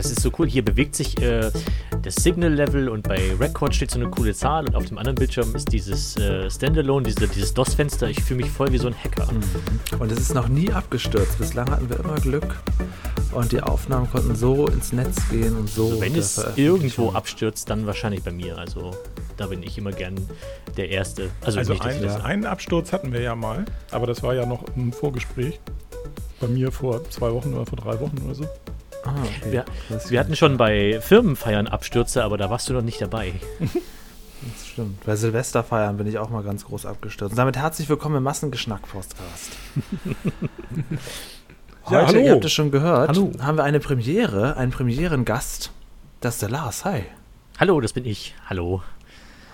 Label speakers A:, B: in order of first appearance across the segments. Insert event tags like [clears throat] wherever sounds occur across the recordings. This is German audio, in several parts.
A: das ist so cool. Hier bewegt sich äh, das Signal-Level und bei Record steht so eine coole Zahl und auf dem anderen Bildschirm ist dieses äh, Standalone, diese, dieses DOS-Fenster. Ich fühle mich voll wie so ein Hacker.
B: Mhm. Und es ist noch nie abgestürzt. Bislang hatten wir immer Glück. Und die Aufnahmen konnten so ins Netz gehen und so.
A: Also wenn es irgendwo abstürzt, dann wahrscheinlich bei mir. Also da bin ich immer gern der Erste.
C: Also, also ein, einen Absturz hatten wir ja mal, aber das war ja noch ein Vorgespräch. Bei mir vor zwei Wochen oder vor drei Wochen oder so.
A: Ah, okay. wir, wir hatten schon bei Firmenfeiern Abstürze, aber da warst du noch nicht dabei.
B: Das stimmt. Bei Silvesterfeiern bin ich auch mal ganz groß abgestürzt. Und damit herzlich willkommen im Massengeschnack-Podcast. [laughs] Heute, ja, hallo. ihr habt es schon gehört, hallo. haben wir eine Premiere, einen Premierengast. Das ist der Lars. Hi.
A: Hallo, das bin ich. Hallo.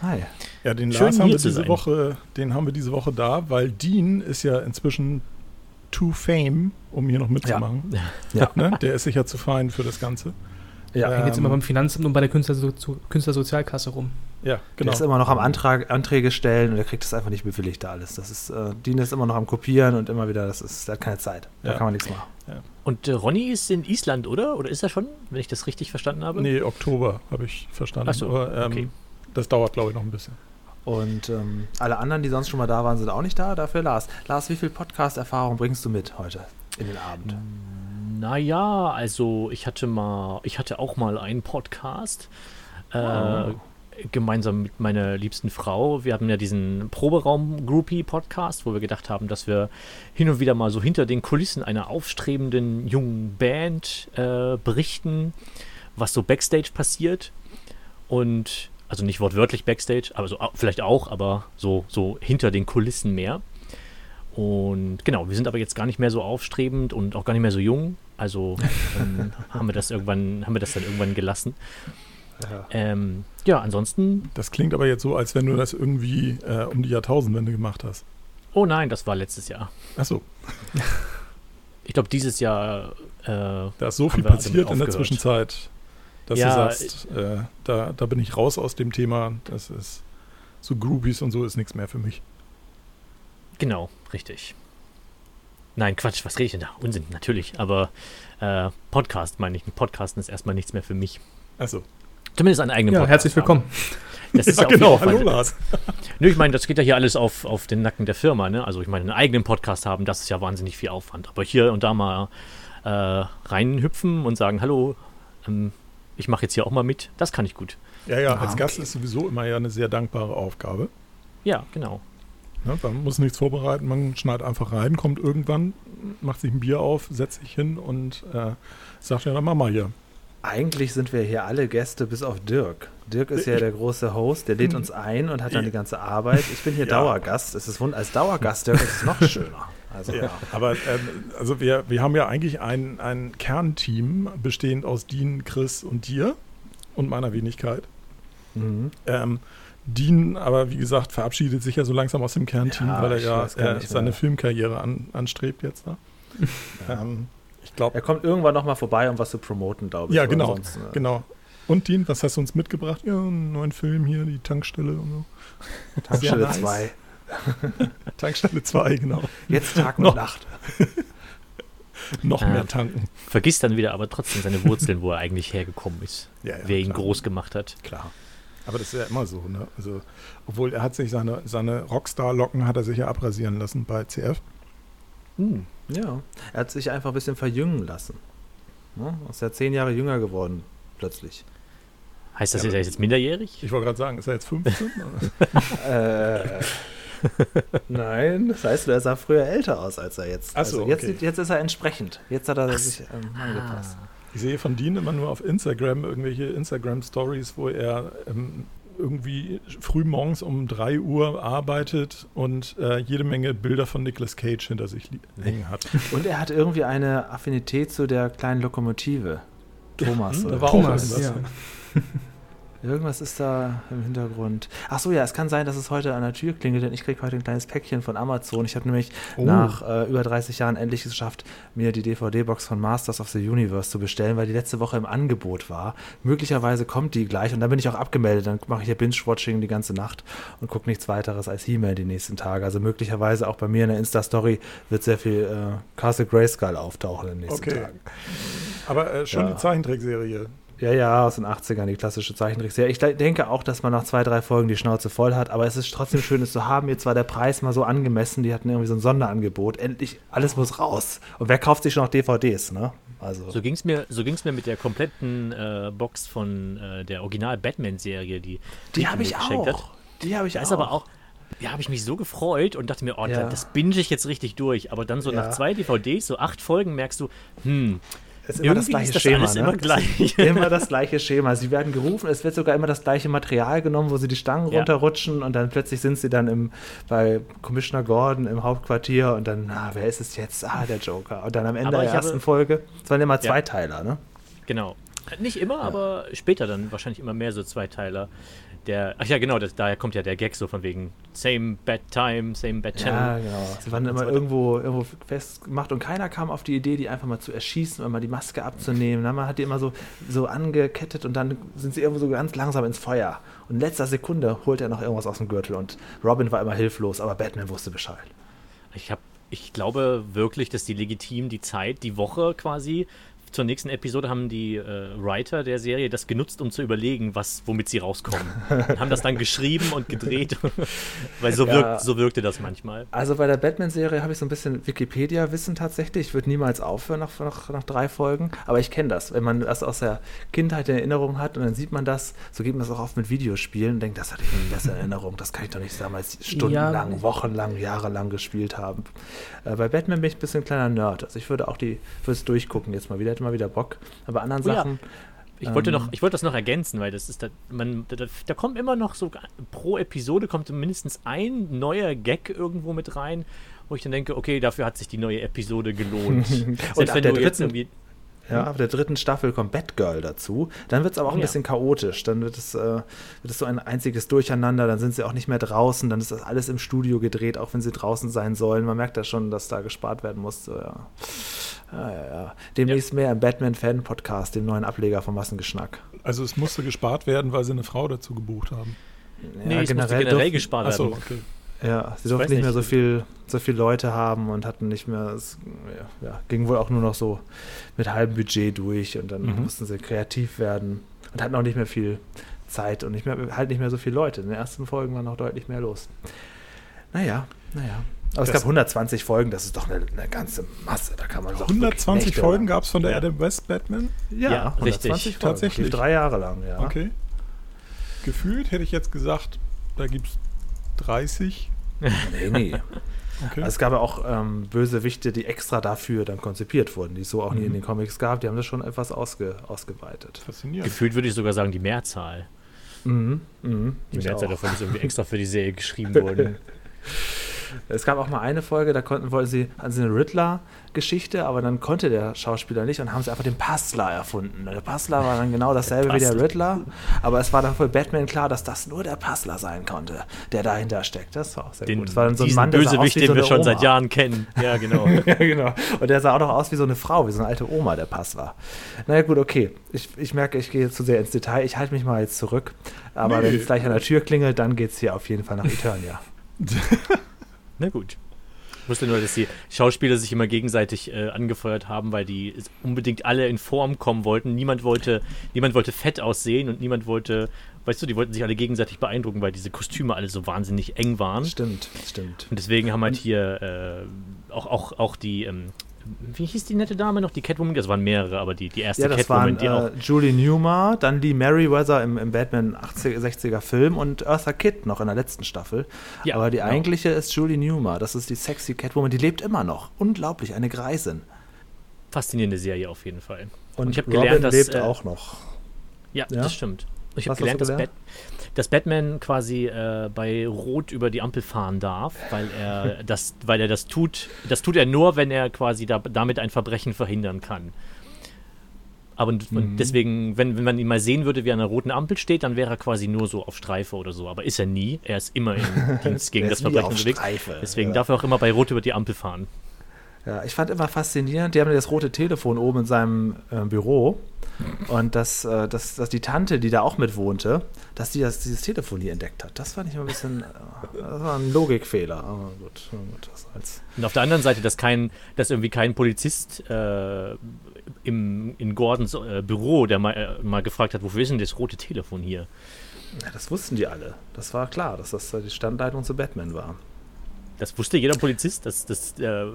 C: Hi. Ja, den Schön, Lars haben wir diese Woche, den haben wir diese Woche da, weil Dean ist ja inzwischen to fame, um hier noch mitzumachen. Ja. ja. [laughs] Ne? Der ist sicher zu fein für das Ganze.
D: Ja, ähm, jetzt immer beim Finanzamt und bei der Künstler Künstlersozialkasse rum.
B: Ja, genau. Der ist immer noch am Antrag, Anträge stellen und er kriegt das einfach nicht bewilligt da alles. Das ist, äh, Dean ist immer noch am Kopieren und immer wieder, das ist, der hat keine Zeit. Da ja. kann man nichts machen.
A: Ja. Und äh, Ronny ist in Island, oder? Oder ist er schon, wenn ich das richtig verstanden habe?
C: Nee, Oktober habe ich verstanden. Ach so, Aber, ähm, okay. Das dauert, glaube ich, noch ein bisschen.
B: Und ähm, alle anderen, die sonst schon mal da waren, sind auch nicht da. Dafür Lars. Lars, wie viel Podcast-Erfahrung bringst du mit heute in den Abend?
A: Naja, also ich hatte mal, ich hatte auch mal einen Podcast. Äh, oh. gemeinsam mit meiner liebsten Frau. Wir haben ja diesen Proberaum-Groupie-Podcast, wo wir gedacht haben, dass wir hin und wieder mal so hinter den Kulissen einer aufstrebenden jungen Band äh, berichten, was so Backstage passiert. Und also nicht wortwörtlich Backstage, aber so vielleicht auch, aber so, so hinter den Kulissen mehr. Und genau, wir sind aber jetzt gar nicht mehr so aufstrebend und auch gar nicht mehr so jung. Also [laughs] ähm, haben wir das irgendwann, haben wir das dann irgendwann gelassen. Ja. Ähm, ja, ansonsten.
C: Das klingt aber jetzt so, als wenn du das irgendwie äh, um die Jahrtausendwende gemacht hast.
A: Oh nein, das war letztes Jahr.
C: Ach so.
A: Ich glaube, dieses Jahr.
C: Äh, da ist so viel passiert in der Zwischenzeit, dass ja, du sagst, äh, da, da bin ich raus aus dem Thema. Das ist so Groupies und so ist nichts mehr für mich.
A: Genau, richtig. Nein, Quatsch, was rede ich denn da? Unsinn, natürlich. Aber äh, Podcast meine ich. Podcasten ist erstmal nichts mehr für mich.
C: Achso.
A: Zumindest einen eigenen
D: ja, Podcast. Herzlich willkommen.
A: Das ist [laughs] ja, ja genau, hallo Lars. [laughs] Nö, ich meine, das geht ja hier alles auf, auf den Nacken der Firma, ne? Also ich meine, einen eigenen Podcast haben, das ist ja wahnsinnig viel Aufwand. Aber hier und da mal äh, reinhüpfen und sagen, hallo, ähm, ich mache jetzt hier auch mal mit, das kann ich gut.
C: Ja, ja, als ah, Gast ist sowieso immer ja eine sehr dankbare Aufgabe.
A: Ja, genau.
C: Ja, man muss nichts vorbereiten, man schneidet einfach rein, kommt irgendwann, macht sich ein Bier auf, setzt sich hin und äh, sagt ja, dann mach mal hier.
B: Eigentlich sind wir hier alle Gäste, bis auf Dirk. Dirk ist ja der große Host, der lädt uns ein und hat dann die ganze Arbeit. Ich bin hier ja. Dauergast. Es ist als Dauergast, Dirk, ist es noch schöner.
C: Also. Ja, aber ähm, also wir, wir haben ja eigentlich ein, ein Kernteam bestehend aus Dean, Chris und dir und meiner Wenigkeit. Mhm. Ähm, Dean, aber wie gesagt, verabschiedet sich ja so langsam aus dem Kernteam, ja, weil er ja äh, seine Filmkarriere an, anstrebt jetzt. Ne? [laughs]
B: Ja. ähm, ich glaube. Er kommt irgendwann nochmal vorbei, um was zu promoten, glaube ich.
C: Ja, genau. Sonst, äh genau. Und Dean, was hast du uns mitgebracht? Ja, einen neuen Film hier, die Tankstelle und so.
B: Tankstelle 2. [laughs]
C: Tankstelle 2, genau.
B: Jetzt Tag und Nacht. [laughs]
C: noch mehr tanken.
A: Vergisst dann wieder aber trotzdem seine Wurzeln, wo er eigentlich hergekommen ist. Ja, ja, wer ihn groß gemacht hat.
C: Klar. Aber das ist ja immer so, ne? Also, obwohl er hat sich seine, seine Rockstar-Locken hat er sich ja abrasieren lassen bei CF.
B: Hm, ja, er hat sich einfach ein bisschen verjüngen lassen. Ne? Ist ja zehn Jahre jünger geworden, plötzlich.
A: Heißt das, ja, ist er jetzt minderjährig?
C: Ich wollte gerade sagen, ist er jetzt 15? [laughs] [laughs]
B: äh, Nein, das heißt, er sah früher älter aus, als er jetzt.
C: Achso,
B: also jetzt, okay. jetzt ist er entsprechend. Jetzt hat er Ach, sich ähm, angepasst. Ah.
C: Ich sehe von Dean immer nur auf Instagram irgendwelche Instagram-Stories, wo er ähm, irgendwie früh morgens um 3 Uhr arbeitet und äh, jede Menge Bilder von Nicolas Cage hinter sich hängen hat.
B: Und er hat irgendwie eine Affinität zu der kleinen Lokomotive. [laughs] Thomas.
C: Hm, da war Thomas, auch
B: ja. [laughs] Irgendwas ist da im Hintergrund. Ach so, ja, es kann sein, dass es heute an der Tür klingelt, denn ich kriege heute ein kleines Päckchen von Amazon. Ich habe nämlich
C: Oh.
B: nach äh, über 30 Jahren endlich geschafft, mir die DVD-Box von Masters of the Universe zu bestellen, weil die letzte Woche im Angebot war. Möglicherweise kommt die gleich und dann bin ich auch abgemeldet. Dann mache ich hier Binge-Watching die ganze Nacht und gucke nichts weiteres als He-Man die nächsten Tage. Also möglicherweise auch bei mir in der Insta-Story wird sehr viel äh, Castle Grayskull auftauchen in den nächsten
C: Okay.
B: Tagen.
C: Aber äh, schon
B: Ja.
C: die Zeichentrickserie.
B: Ja, ja, aus den 80ern, die klassische Zeichentrickserie. Ich de- denke auch, dass man nach zwei, drei Folgen die Schnauze voll hat, aber es ist trotzdem schön, es zu haben. Mir war der Preis mal so angemessen, die hatten irgendwie so ein Sonderangebot. Endlich, alles muss raus. Und wer kauft sich schon noch DVDs, ne? Also,
A: So ging es mir, so ging's mir mit der kompletten äh, Box von äh, der Original-Batman-Serie, die
B: die habe ich
A: geschenkt
B: auch.
A: hat.
B: Die habe ich
A: Da
B: auch.
A: ist aber auch, ja, habe ich mich so gefreut und dachte mir, oh,
B: Ja.
A: das binge ich jetzt richtig durch. Aber dann so
B: Ja.
A: nach zwei DVDs, so acht Folgen, merkst du, hm,
B: ist immer das gleiche
A: das
B: Schema,
A: alles
B: ne?
A: immer gleich. [laughs]
B: Immer das gleiche Schema. Sie werden gerufen, es wird sogar immer das gleiche Material genommen, wo sie die Stangen
A: Ja.
B: runterrutschen und dann plötzlich sind sie dann im, bei Commissioner Gordon im Hauptquartier und dann, ah, wer ist es jetzt? Ah, der Joker. Und dann am Ende der
A: ich
B: ersten
A: habe-
B: Folge, es waren immer
A: Ja.
B: Zweiteiler, ne?
A: Genau. Nicht immer, aber später dann wahrscheinlich immer mehr so Zweiteiler. Der, ach ja, genau, das, daher kommt ja der Gag so von wegen Same Bad Time, Same Bad
B: Ja,
A: Channel.
B: genau. Sie waren immer
A: so
B: irgendwo, irgendwo festgemacht und keiner kam auf die Idee, die einfach mal zu erschießen und mal die Maske abzunehmen. Na, man hat die immer so, so angekettet und dann sind sie irgendwo so ganz langsam ins Feuer. Und in letzter Sekunde holt er noch irgendwas aus dem Gürtel und Robin war immer hilflos, aber Batman wusste Bescheid.
A: Ich, hab, ich glaube wirklich, dass die legitim die Zeit, die Woche quasi zur nächsten Episode haben die äh, Writer der Serie das genutzt, um zu überlegen, was, womit sie rauskommen. Und haben das dann geschrieben und gedreht, [laughs] weil so,
B: Ja.
A: wirkt, so wirkte das manchmal.
B: Also bei der Batman-Serie habe ich so ein bisschen Wikipedia-Wissen tatsächlich. Ich würde niemals aufhören nach, nach, nach drei Folgen. Aber ich kenne das. Wenn man das aus der Kindheit in Erinnerung hat und dann sieht man das, so geht man das auch oft mit Videospielen und denkt, das hatte ich in besser Erinnerung. Das kann ich doch nicht damals stundenlang,
D: Ja.
B: wochenlang, jahrelang gespielt haben. Äh, bei Batman bin ich ein bisschen ein kleiner Nerd. Also ich würde auch die, würde es durchgucken jetzt mal wieder, hätte mal wieder Bock. Aber anderen
A: Oh ja.
B: Sachen.
A: Ich wollte,
B: Ähm.
A: noch, ich wollte das noch ergänzen, weil das ist da, man, da, da- kommt immer noch so pro Episode kommt mindestens ein neuer Gag irgendwo mit rein, wo ich dann denke, okay, dafür hat sich die neue Episode gelohnt. [laughs] Selbst
B: ab
A: wenn
B: der dritten-
A: irgendwie
B: Ja, ab der dritten Staffel kommt Batgirl dazu. Dann wird es aber auch ein
A: ja.
B: bisschen chaotisch. Dann wird es, äh, wird es so ein einziges Durcheinander. Dann sind sie auch nicht mehr draußen. Dann ist das alles im Studio gedreht, auch wenn sie draußen sein sollen. Man merkt da schon, dass da gespart werden musste. Ja. Ja, ja, ja. Demnächst mehr im Batman-Fan-Podcast, dem neuen Ableger vom Massengeschnack.
C: Also es musste gespart werden, weil sie eine Frau dazu gebucht haben.
A: Nee, es generell gespart
C: Achso,
A: werden.
C: okay.
B: Ja, sie durften nicht mehr so viel, so viel Leute haben und hatten nicht mehr, es ja, ja, ging wohl auch nur noch so mit halbem Budget durch und dann
C: Mhm.
B: mussten sie kreativ werden und hatten auch nicht mehr viel Zeit und nicht mehr, halt nicht mehr so viele Leute. In den ersten Folgen war noch deutlich mehr los. Naja, naja. Aber es
C: Das-
B: gab 120 Folgen, das ist doch eine, eine ganze Masse. Da kann man doch
C: 120
B: wirklich
C: Folgen gab es von der. Adam West Batman?
B: Ja,
A: Ja,
B: 120
A: richtig.
B: Folgen.
C: Tatsächlich.
B: Drei Jahre lang, ja.
C: Okay. Gefühlt hätte ich jetzt gesagt, da gibt es 30.
B: Nee, nee. [laughs]
C: Okay.
B: Also es gab ja auch ähm, Bösewichte, die extra dafür dann konzipiert wurden, die es so auch nie
C: Mhm.
B: in den Comics gab. Die haben das schon etwas ausge, ausgeweitet.
C: Faszinierend.
A: Gefühlt würde ich sogar sagen, die Mehrzahl.
B: Mhm. Mhm.
A: Die
B: Ich
A: Mehrzahl
B: auch.
A: davon ist irgendwie extra für die Serie geschrieben [laughs] worden.
B: Es gab auch mal eine Folge, da konnten, wollten sie, sie eine Riddler-Geschichte, aber dann konnte der Schauspieler nicht und haben sie einfach den Puzzler erfunden. Der Puzzler war dann genau dasselbe wie der
A: Puzzler.
B: Riddler, aber es war dann für Batman klar, dass das nur der Puzzler sein konnte, der dahinter steckt. Das war auch sehr
A: Den,
B: gut. Es war dann so ein Mann, der
A: Bösewicht, den
B: so
A: wir schon seit
B: Oma.
A: Jahren kennen. Ja, genau. [laughs]
B: ja, genau. Und der sah auch noch aus wie so eine Frau, wie so eine alte Oma, der war. Naja, gut, okay. Ich, ich merke, ich gehe zu sehr ins Detail. Ich halte mich mal jetzt zurück. Aber
C: Nee.
B: wenn es gleich an der Tür klingelt, dann geht es hier auf jeden Fall nach Eternia. [laughs]
A: Na gut. Ich wusste nur, dass die Schauspieler sich immer gegenseitig äh, angefeuert haben, weil die unbedingt alle in Form kommen wollten. Niemand wollte, niemand wollte fett aussehen und niemand wollte, weißt du, die wollten sich alle gegenseitig beeindrucken, weil diese Kostüme alle so wahnsinnig eng waren.
B: Stimmt, stimmt.
A: Und deswegen haben halt hier äh, auch, auch, auch die, ähm, wie hieß die nette Dame noch? Die Catwoman? Das waren mehrere, aber die, die erste
B: Ja, das
A: Catwoman,
B: waren
A: die auch.
B: äh, Julie Newmar, dann die Meriwether im, im Batman 80, 60er Film und Eartha Kitt noch in der letzten Staffel.
A: Ja,
B: Aber die
A: genau.
B: eigentliche ist Julie Newmar. Das ist die sexy Catwoman. Die lebt immer noch. Unglaublich, eine Greisin.
A: Faszinierende Serie auf jeden Fall.
B: Und
A: ich hab
B: Robin
A: gelernt, dass,
B: lebt
A: äh,
B: auch noch.
A: Ja,
B: Ja?
A: das stimmt. Ich habe gelernt,
B: du
A: dass,
B: gelernt?
A: Bat dass Batman quasi äh, bei Rot über die Ampel fahren darf, weil er [laughs] das, weil er das tut. Das tut er nur, wenn er quasi da, damit ein Verbrechen verhindern kann. Aber und
B: Mhm.
A: deswegen, wenn, wenn man ihn mal sehen würde, wie er an einer roten Ampel steht, dann wäre er quasi nur so auf Streife oder so. Aber ist er nie. Er ist immer im [laughs] Dienst gegen
B: Der
A: das Verbrechen unterwegs.
B: Streife.
A: Deswegen
B: Ja.
A: darf er auch immer bei Rot über die Ampel fahren.
B: Ja, ich fand immer faszinierend, die haben das rote Telefon oben in seinem äh, Büro und dass, äh, dass, dass die Tante, die da auch mit wohnte, dass die das, dieses Telefon nie entdeckt hat. Das fand ich immer ein bisschen, äh, das war ein Logikfehler. Aber gut, das als
A: Und auf der anderen Seite, dass kein, dass irgendwie kein Polizist äh, im, in Gordons äh, Büro, der mal, äh, mal gefragt hat, wofür ist denn das rote Telefon hier?
B: ja, das wussten die alle. Das war klar, dass das die Standleitung zu Batman war.
A: Das wusste jeder Polizist, dass das äh,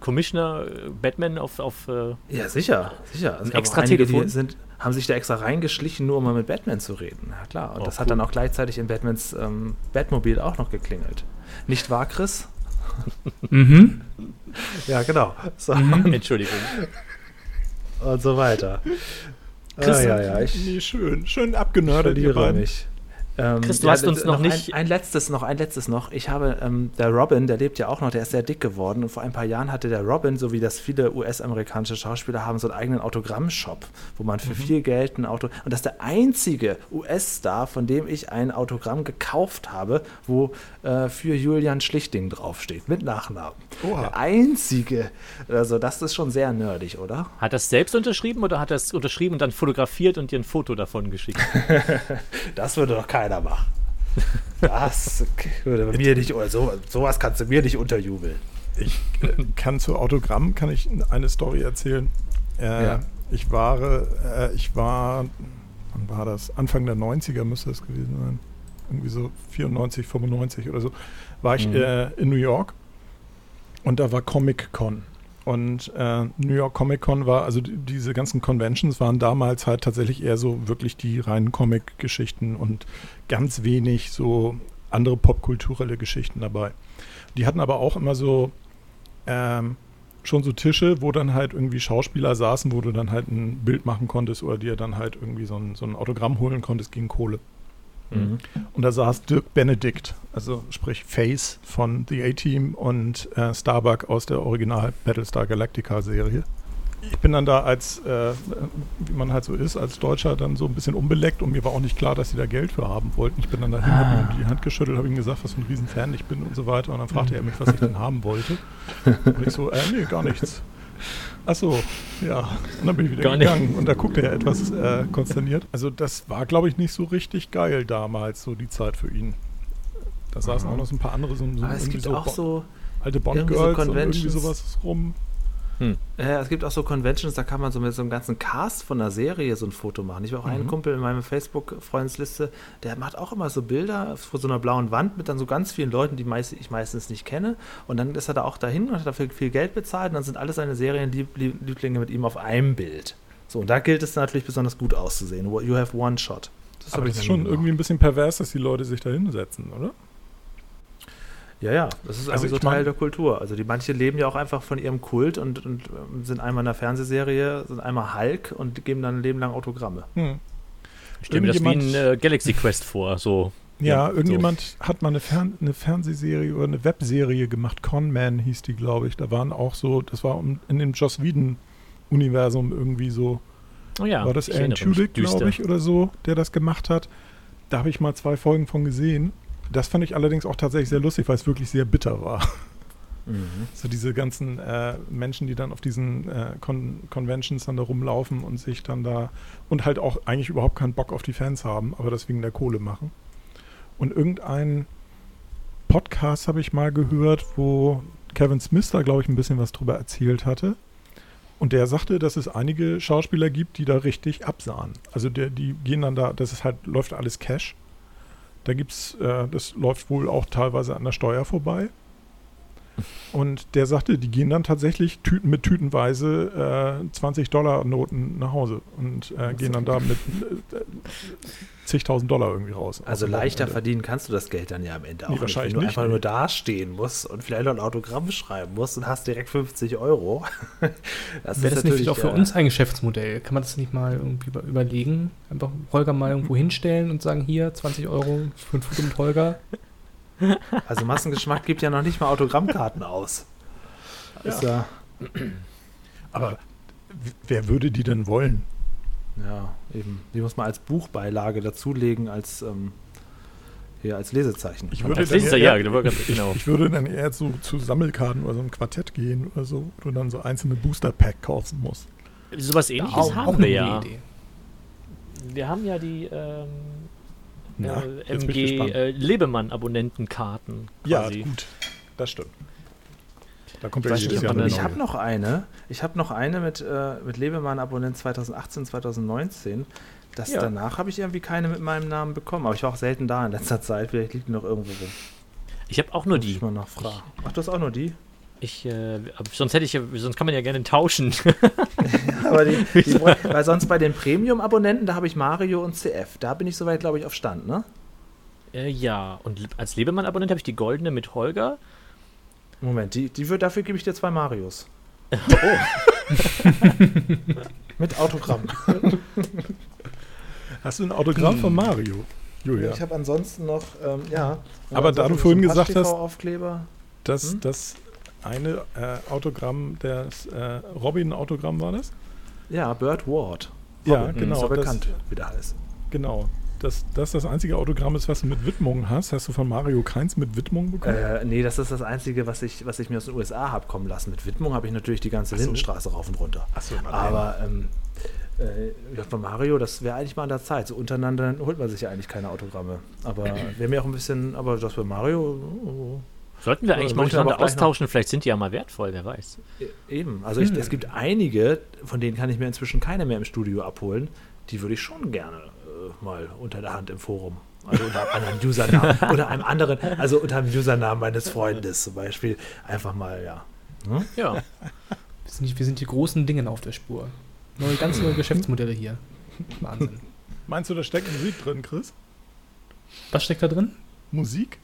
A: Commissioner äh, Batman auf, auf äh,
B: Ja, sicher, sicher. Auch
A: extra Telefon?
B: Sind, haben sich da extra reingeschlichen, nur um mal mit Batman zu reden. Ja, klar. Und
A: Oh,
B: das
A: cool.
B: hat dann auch gleichzeitig in Batmans ähm, Batmobil auch noch geklingelt. Nicht wahr, Chris? [laughs]
D: Mhm.
B: Ja, genau. So, [laughs]
A: Entschuldigung.
B: und so weiter.
A: Chris,
B: ah, ja, ja, ich
C: nee, schön. Schön abgenördet, ihr beiden.
B: mich. Ähm,
A: Chris, du hast uns noch
B: ein,
A: nicht-
B: Ein, letztes noch, ein letztes noch. Ich habe, ähm, der Robin, der lebt ja auch noch, der ist sehr dick geworden. Und vor ein paar Jahren hatte der Robin, so wie das viele US-amerikanische Schauspieler haben, so einen eigenen Autogrammshop, wo man
A: Mhm.
B: für viel Geld ein Auto. Und das ist der einzige US-Star, von dem ich ein Autogramm gekauft habe, wo äh, für Julian Schlichting draufsteht, mit Nachnamen.
C: Oha.
B: Der einzige. Also, das ist schon sehr nerdig, oder?
A: Hat er es selbst unterschrieben oder hat er es unterschrieben und dann fotografiert und dir ein Foto davon geschickt? [laughs]
B: Das würde doch keiner machen. [laughs] Das würde mir nicht, oder so, sowas kannst du mir nicht unterjubeln.
C: Ich äh, kann zu Autogramm kann ich eine Story erzählen. Äh,
B: Ja.
C: Ich war, äh, ich war, wann war das? Anfang der 90er müsste es gewesen sein. Irgendwie so 94, 95 oder so. War ich
B: Mhm.
C: äh, in New York und da war Comic Con. Und äh, New York Comic Con war, also die, diese ganzen Conventions waren damals halt tatsächlich eher so wirklich die reinen Comic-Geschichten und ganz wenig so andere popkulturelle Geschichten dabei. Die hatten aber auch immer so ähm, schon so Tische, wo dann halt irgendwie Schauspieler saßen, wo du dann halt ein Bild machen konntest oder dir dann halt irgendwie so ein, so ein Autogramm holen konntest gegen Kohle.
B: Mhm.
C: Und da saß Dirk Benedict, also sprich Face von The A-Team und äh, Starbuck aus der Original Battlestar Galactica Serie. Ich bin dann da als, äh, wie man halt so ist, als Deutscher dann so ein bisschen unbeleckt und mir war auch nicht klar, dass sie da Geld für haben wollten. Ich bin dann dahin, habe ihm die Hand geschüttelt, habe ihm gesagt, was für ein Riesenfan ich bin und so weiter. Und dann fragte er mich, was ich denn haben wollte. [laughs] Und ich so, äh, nee, gar nichts. Ach so, ja. Und dann bin ich wieder
A: Gar nicht.
C: gegangen und da guckte er etwas äh, konsterniert. Also das war, glaube ich, nicht so richtig geil damals, so die Zeit für ihn. Da saßen
B: Mhm.
C: auch noch so ein paar andere, so, so
B: es gibt
C: so
B: auch so,
C: alte
B: irgendwie so
C: Bond-Girls und irgendwie sowas rum.
B: Ja, es gibt auch so Conventions, da kann man so mit so einem ganzen Cast von einer Serie so ein Foto machen. Ich habe auch einen
C: Mhm.
B: Kumpel in meiner Facebook-Freundesliste, der macht auch immer so Bilder vor so einer blauen Wand mit dann so ganz vielen Leuten, die meist, ich meistens nicht kenne. Und dann ist er da auch dahin und hat dafür viel Geld bezahlt und dann sind alle seine Serienlieblinge mit ihm auf einem Bild. So, und da gilt es natürlich besonders gut auszusehen. You have one shot. Das
C: Aber
B: hab
C: das ist schon irgendwie ein bisschen pervers, dass die Leute sich da hinsetzen, oder?
B: Ja, ja, das ist
C: Also
B: also so
C: mein-
B: Teil der Kultur. Also die manche leben ja auch einfach von ihrem Kult und, und sind einmal in der Fernsehserie, sind einmal Hulk und geben dann ein Leben lang Autogramme.
C: Hm.
A: Ich stelle mir das wie ein äh, Galaxy Quest vor. So.
C: Ja,
A: Ja,
C: irgendjemand hat mal eine, Fern eine Fernsehserie oder eine Webserie gemacht. Conman hieß die, glaube ich. Da waren auch so, das war in dem Joss Whedon-Universum irgendwie so.
A: Oh ja,
C: war das Alan Tudyk, glaube ich, oder so, der das gemacht hat. Da habe ich mal zwei Folgen von gesehen. Das fand ich allerdings auch tatsächlich sehr lustig, weil es wirklich sehr bitter war. So diese ganzen äh, Menschen, die dann auf diesen äh, Con Conventions dann da rumlaufen und sich dann da und halt auch eigentlich überhaupt keinen Bock auf die Fans haben, aber das wegen der Kohle machen. Und irgendein Podcast habe ich mal gehört, wo Kevin Smith da, glaube ich, ein bisschen was drüber erzählt hatte. Und der sagte, dass es einige Schauspieler gibt, die da richtig absahen. Also der, die gehen dann da, das ist halt, läuft alles Cash. Da gibt's, äh, das läuft wohl auch teilweise an der Steuer vorbei. Und der sagte, die gehen dann tatsächlich Tüten mit Tütenweise äh, 20-Dollar-Noten nach Hause und äh, gehen dann da mit [laughs] äh, zigtausend Dollar irgendwie raus.
B: Also leichter verdienen kannst du das Geld dann ja am Ende auch
C: Nee,
B: nicht.
C: wahrscheinlich
B: Wenn du
C: nicht,
B: einfach
C: nee.
B: nur dastehen musst und vielleicht noch ein Autogramm schreiben musst und hast direkt 50 Euro. [laughs] das
D: Wäre das nicht auch für
B: äh,
D: uns ein Geschäftsmodell? Kann man das nicht mal irgendwie über- überlegen? Einfach Holger mal irgendwo hinstellen und sagen, hier, 20 Euro für ein Foto mit Holger.
B: Also Massengeschmack gibt ja noch nicht mal Autogrammkarten aus. Ist ja,
C: Aber w- wer würde die denn wollen?
B: Ja, eben. Die muss man als Buchbeilage dazulegen, als, ähm, hier als Lesezeichen.
C: Ich würde,
A: Als
C: dann
A: Leser,
C: eher,
A: ja, genau. genau. [laughs]
C: ich würde dann eher zu, zu Sammelkarten oder so einem Quartett gehen oder so, wo du dann so einzelne Booster-Pack kaufen musst.
A: Sowas ähnliches
D: auch,
A: haben
D: auch
A: wir ja.
D: Idee.
A: Wir haben ja die ähm,
C: Ja,
A: äh, MG äh, Lebemann-Abonnentenkarten.
C: Ja, gut. Das stimmt. Da kommt ja jedes. Jahr eine
B: ich habe noch eine. Ich habe noch eine mit, äh, mit Lebemann-Abonnent 2018, 2019. Das,
A: Ja.
B: Danach habe ich irgendwie keine mit meinem Namen bekommen. Aber ich war auch selten da in letzter Zeit. Vielleicht liegt die noch irgendwo rum.
A: Ich habe auch nur
B: Muss
A: die.
B: Ich mal nachfragen. Ach, du hast auch nur die?
A: Ich, äh, aber sonst hätte ich, ja- sonst kann man ja gerne tauschen. [laughs] [laughs]
B: Aber die, die, weil sonst bei den Premium-Abonnenten, da habe ich Mario und CF. Da bin ich soweit, glaube ich, auf Stand, ne?
A: äh, ja, und als Lebemann-Abonnent habe ich die goldene mit Holger.
B: Moment, die, die wird, dafür gebe ich dir zwei Marios. [laughs] Mit Autogramm.
C: Hast du ein Autogramm von Mario? Julia.
B: Ich habe ansonsten noch, ähm, ja.
C: Aber da du vorhin
B: so
C: gesagt hast-
B: Aufkleber.
C: Das,
B: Hm?
C: das eine äh, Autogramm, das äh, Robin-Autogramm war das?
B: Ja, Bird Ward.
C: Ja,
B: Robin,
C: genau,
B: Ist ja
C: das-
B: bekannt, wie der heißt.
C: Genau. Das, das das einzige Autogramm ist, was du mit Widmung hast. Hast du von Mario keins mit Widmung bekommen?
B: Äh, nee, das ist das Einzige, was ich, was ich mir aus den USA habe kommen lassen. Mit Widmung habe ich natürlich die ganze
C: so.
B: Lindenstraße rauf und runter.
C: Achso,
B: Aber ähm, äh, ja, von Mario, das wäre eigentlich mal an der Zeit. So untereinander holt man sich ja eigentlich keine Autogramme. Aber [clears throat] wäre mir auch ein bisschen, aber das bei Mario, oh,
A: Sollten wir eigentlich mal untereinander austauschen? Vielleicht sind die ja mal wertvoll, wer weiß.
B: e- eben. Also ich, es gibt einige, von denen kann ich mir inzwischen keine mehr im Studio abholen. Die würde ich schon gerne mal unter der Hand im Forum. Also unter einem anderen Usernamen [laughs] oder einem anderen, also unter einem Usernamen meines Freundes zum Beispiel. Einfach mal, ja. Hm?
A: Ja.
D: Wir sind, die- wir sind die großen Dingen auf der Spur. Neue, ganz neue Geschäftsmodelle hier. Wahnsinn.
C: Meinst du, da steckt Musik drin, Chris?
D: Was steckt da drin?
C: Musik?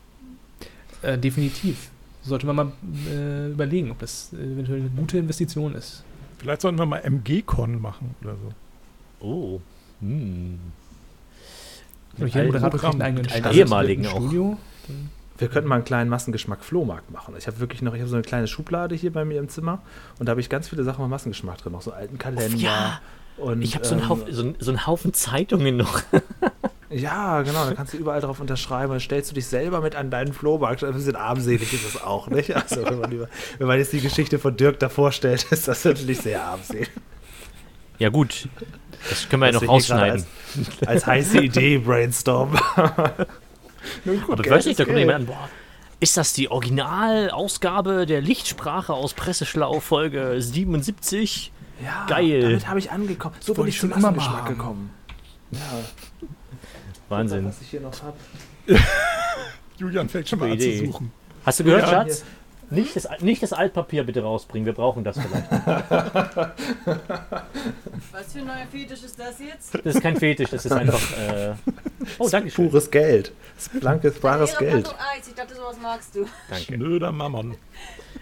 D: Äh, definitiv. Sollte man mal äh, überlegen, ob das eventuell eine gute Investition ist.
C: Vielleicht sollten wir mal MG-Con machen oder so.
A: Oh. Hm.
D: Hier
A: alten
D: Moderator kriegt einen eigenen
A: mit
D: Stand,
A: ehemaligen
D: mit
A: auch.
D: Studio.
B: Wir könnten mal einen kleinen Massengeschmack Flohmarkt machen. Ich habe wirklich noch, ich habe so eine kleine Schublade hier bei mir im Zimmer und da habe ich ganz viele Sachen mit Massengeschmack drin, noch so einen alten Kalender.
A: ja.
B: Und,
A: Ich habe so, einen
B: ähm,
A: Haufen- so, einen- so einen Haufen Zeitungen noch. [laughs]
B: Ja, genau, da kannst du überall drauf unterschreiben. Dann stellst du dich selber mit an deinen Flohmarkt. Ein bisschen armselig ist das auch, nicht? Also, wenn man, über, wenn man jetzt die Geschichte von Dirk da vorstellt, [laughs] ist das natürlich sehr armselig.
A: Ja, gut. Das können wir ja noch rausschneiden.
B: Als, als heiße Idee brainstorm. [laughs] Nun gut,
A: Aber ich
B: Geld ist
A: da kommt jemand an, boah, ist das die Originalausgabe der Lichtsprache aus Presseschlau Folge 77?
B: Ja,
A: Geil.
B: Damit habe ich angekommen. So bin ich zum
D: schon immer mal
B: Massengeschmack
D: haben.
B: gekommen. Ja,
A: Wahnsinn.
B: was ich hier noch habe. [laughs]
C: Julian fängt schon mal an zu suchen.
A: Hast du gehört,
B: Ja,
A: Schatz? Nicht das, nicht das Altpapier bitte rausbringen, wir brauchen das vielleicht. [laughs]
E: Was für ein neuer Fetisch ist das jetzt?
A: Das ist kein Fetisch, das ist einfach. Äh oh, danke schön.
B: Pures Geld. Das ist blankes, bares Geld.
E: Eis. Ich dachte, sowas magst du.
A: Danke.
C: Schnöder Mammon.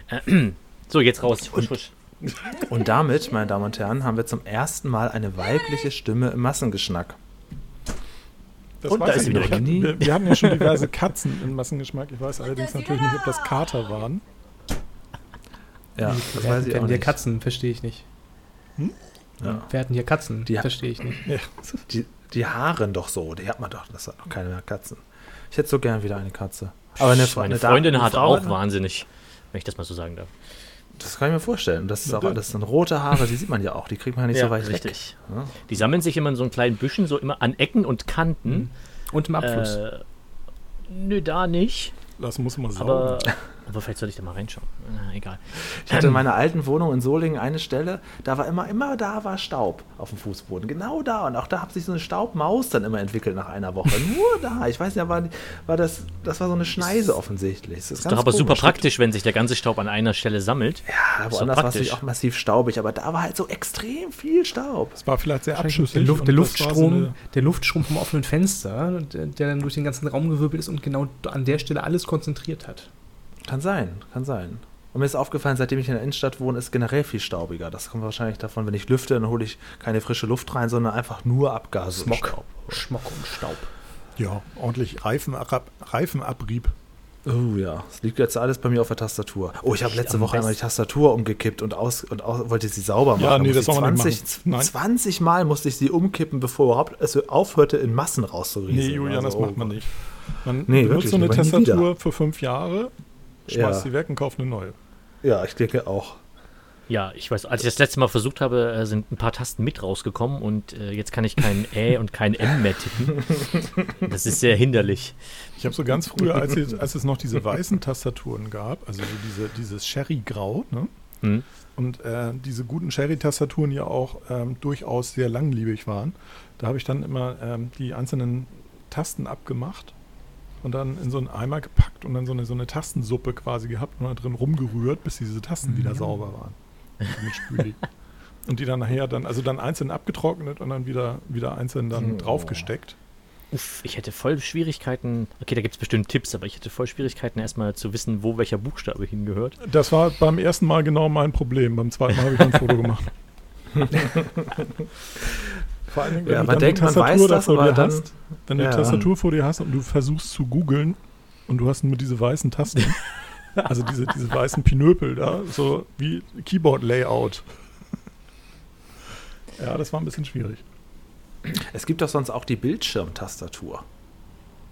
C: [clears throat]
A: So, jetzt raus. Husch, husch.
B: Und damit, meine Damen und Herren, haben wir zum ersten Mal eine weibliche Stimme im Massengeschnack.
C: Das
A: Und da
C: weiß
A: ist
C: ich
A: sie
C: nicht.
A: wieder.
C: Wir, wir hatten ja schon diverse Katzen im Massengeschmack. Ich weiß allerdings natürlich nicht, ob das
E: da.
C: Kater waren.
B: Ja,
D: Wir
B: das weiß ich
D: hatten
B: auch
D: hier
B: nicht.
D: Katzen, verstehe ich nicht.
B: Ja.
D: Wir hatten hier Katzen,
B: Die-
D: verstehe ich nicht.
C: Ja.
B: Die, die Haaren doch so, die hat man doch. Das hat noch keine mehr Katzen. Ich hätte so gern wieder eine Katze. Aber eine,
A: Meine
B: eine
A: Freundin hat auch wahnsinnig, wenn ich das mal so sagen darf.
B: Das kann ich mir vorstellen. Das, ist auch, das sind rote Haare, die sieht man ja auch. Die kriegt man ja nicht so weit weg.
A: richtig.
B: Ja.
A: Die sammeln sich immer in so einen kleinen Büschen, so immer an Ecken und Kanten.
D: Und im Abfluss.
A: Äh, nö, da nicht.
C: Das muss man saugen.
A: Aber, aber vielleicht soll ich da mal reinschauen. Na, egal.
B: Ich hatte in meiner alten Wohnung in Solingen eine Stelle, da war immer, immer da war Staub auf dem Fußboden. Genau da. Und auch da hat sich so eine Staubmaus dann immer entwickelt nach einer Woche. Nur da. Ich weiß nicht, war, war das, das war so eine Schneise offensichtlich. Das
A: Ist doch aber super praktisch, wenn sich der ganze Staub an einer Stelle sammelt.
B: Ja,
A: Ist
B: woanders war es auch massiv staubig, aber da war halt so extrem viel Staub.
C: Es war vielleicht sehr
D: Der,
C: abschüssig.
D: Luft, der,
C: war so
D: Luftstrom,
C: eine-
D: der Luftstrom vom offenen Fenster, der, der dann durch den ganzen Raum gewirbelt ist und genau an der Stelle alles konzentriert hat.
B: Kann sein, kann sein. Und mir ist aufgefallen, seitdem ich in der Innenstadt wohne, ist generell viel staubiger. Das kommt wahrscheinlich davon, wenn ich lüfte, dann hole ich keine frische Luft rein, sondern einfach nur Abgase. und
D: Smog.
B: Staub.
D: Schmock und Staub.
C: ja, ordentlich Reifenab Reifenabrieb.
B: Oh ja, es liegt jetzt alles bei mir auf der Tastatur. Oh, ich habe letzte Woche einmal die Tastatur umgekippt und, aus, und aus, wollte sie sauber machen.
C: Ja, nee, das
B: ich
C: soll man nicht
B: 20,
C: machen. Nein.
B: 20 Mal musste ich sie umkippen, bevor überhaupt es aufhörte, in Massen rauszurieseln.
C: Nee, Julian,
B: Also,
C: das macht man nicht. Man
B: Nee,
C: benutzt
B: wirklich
C: so eine Tastatur für fünf Jahre, schmeißt
B: Ja.
C: sie weg und kauft eine neue.
B: Ja, ich denke auch.
A: Ja, ich weiß, als ich das letzte Mal versucht habe, äh, sind ein paar Tasten mit rausgekommen und äh, jetzt kann ich kein Ä und kein M mehr tippen. [laughs] Das ist sehr hinderlich.
C: Ich habe so ganz früher, als es, als es noch diese weißen Tastaturen gab, also so diese, dieses Sherry-Grau, ne?
A: Hm.
C: und äh, diese guten Sherry-Tastaturen ja auch ähm, durchaus sehr langlebig waren, da habe ich dann immer ähm, die einzelnen Tasten abgemacht und dann in so einen Eimer gepackt und dann so eine, so eine Tastensuppe quasi gehabt und da drin rumgerührt, bis diese Tasten wieder sauber waren. Mit Spüli. [laughs] Und die dann nachher dann, also dann einzeln abgetrocknet und dann wieder, wieder einzeln dann
B: Oh.
C: draufgesteckt.
A: Uff, ich hätte voll Schwierigkeiten. Okay, da gibt es bestimmt Tipps, aber ich hätte voll Schwierigkeiten, erstmal zu wissen, wo welcher Buchstabe hingehört.
C: Das war beim ersten Mal genau mein Problem. Beim zweiten Mal habe ich ein Foto gemacht. [laughs] Vor Dingen, wenn
B: Ja,
C: du
B: man denkt, man
C: Tastatur
B: weiß
C: da
B: das,
C: vor
B: aber
C: dir
B: dann-
C: hast, wenn du
B: Ja.
C: Tastatur vor dir hast und du versuchst zu googeln und du hast nur diese weißen Tasten, [laughs] also diese, diese weißen Pinöpel da, so wie Keyboard-Layout. Ja, das war ein bisschen schwierig.
B: Es gibt doch sonst auch die Bildschirmtastatur.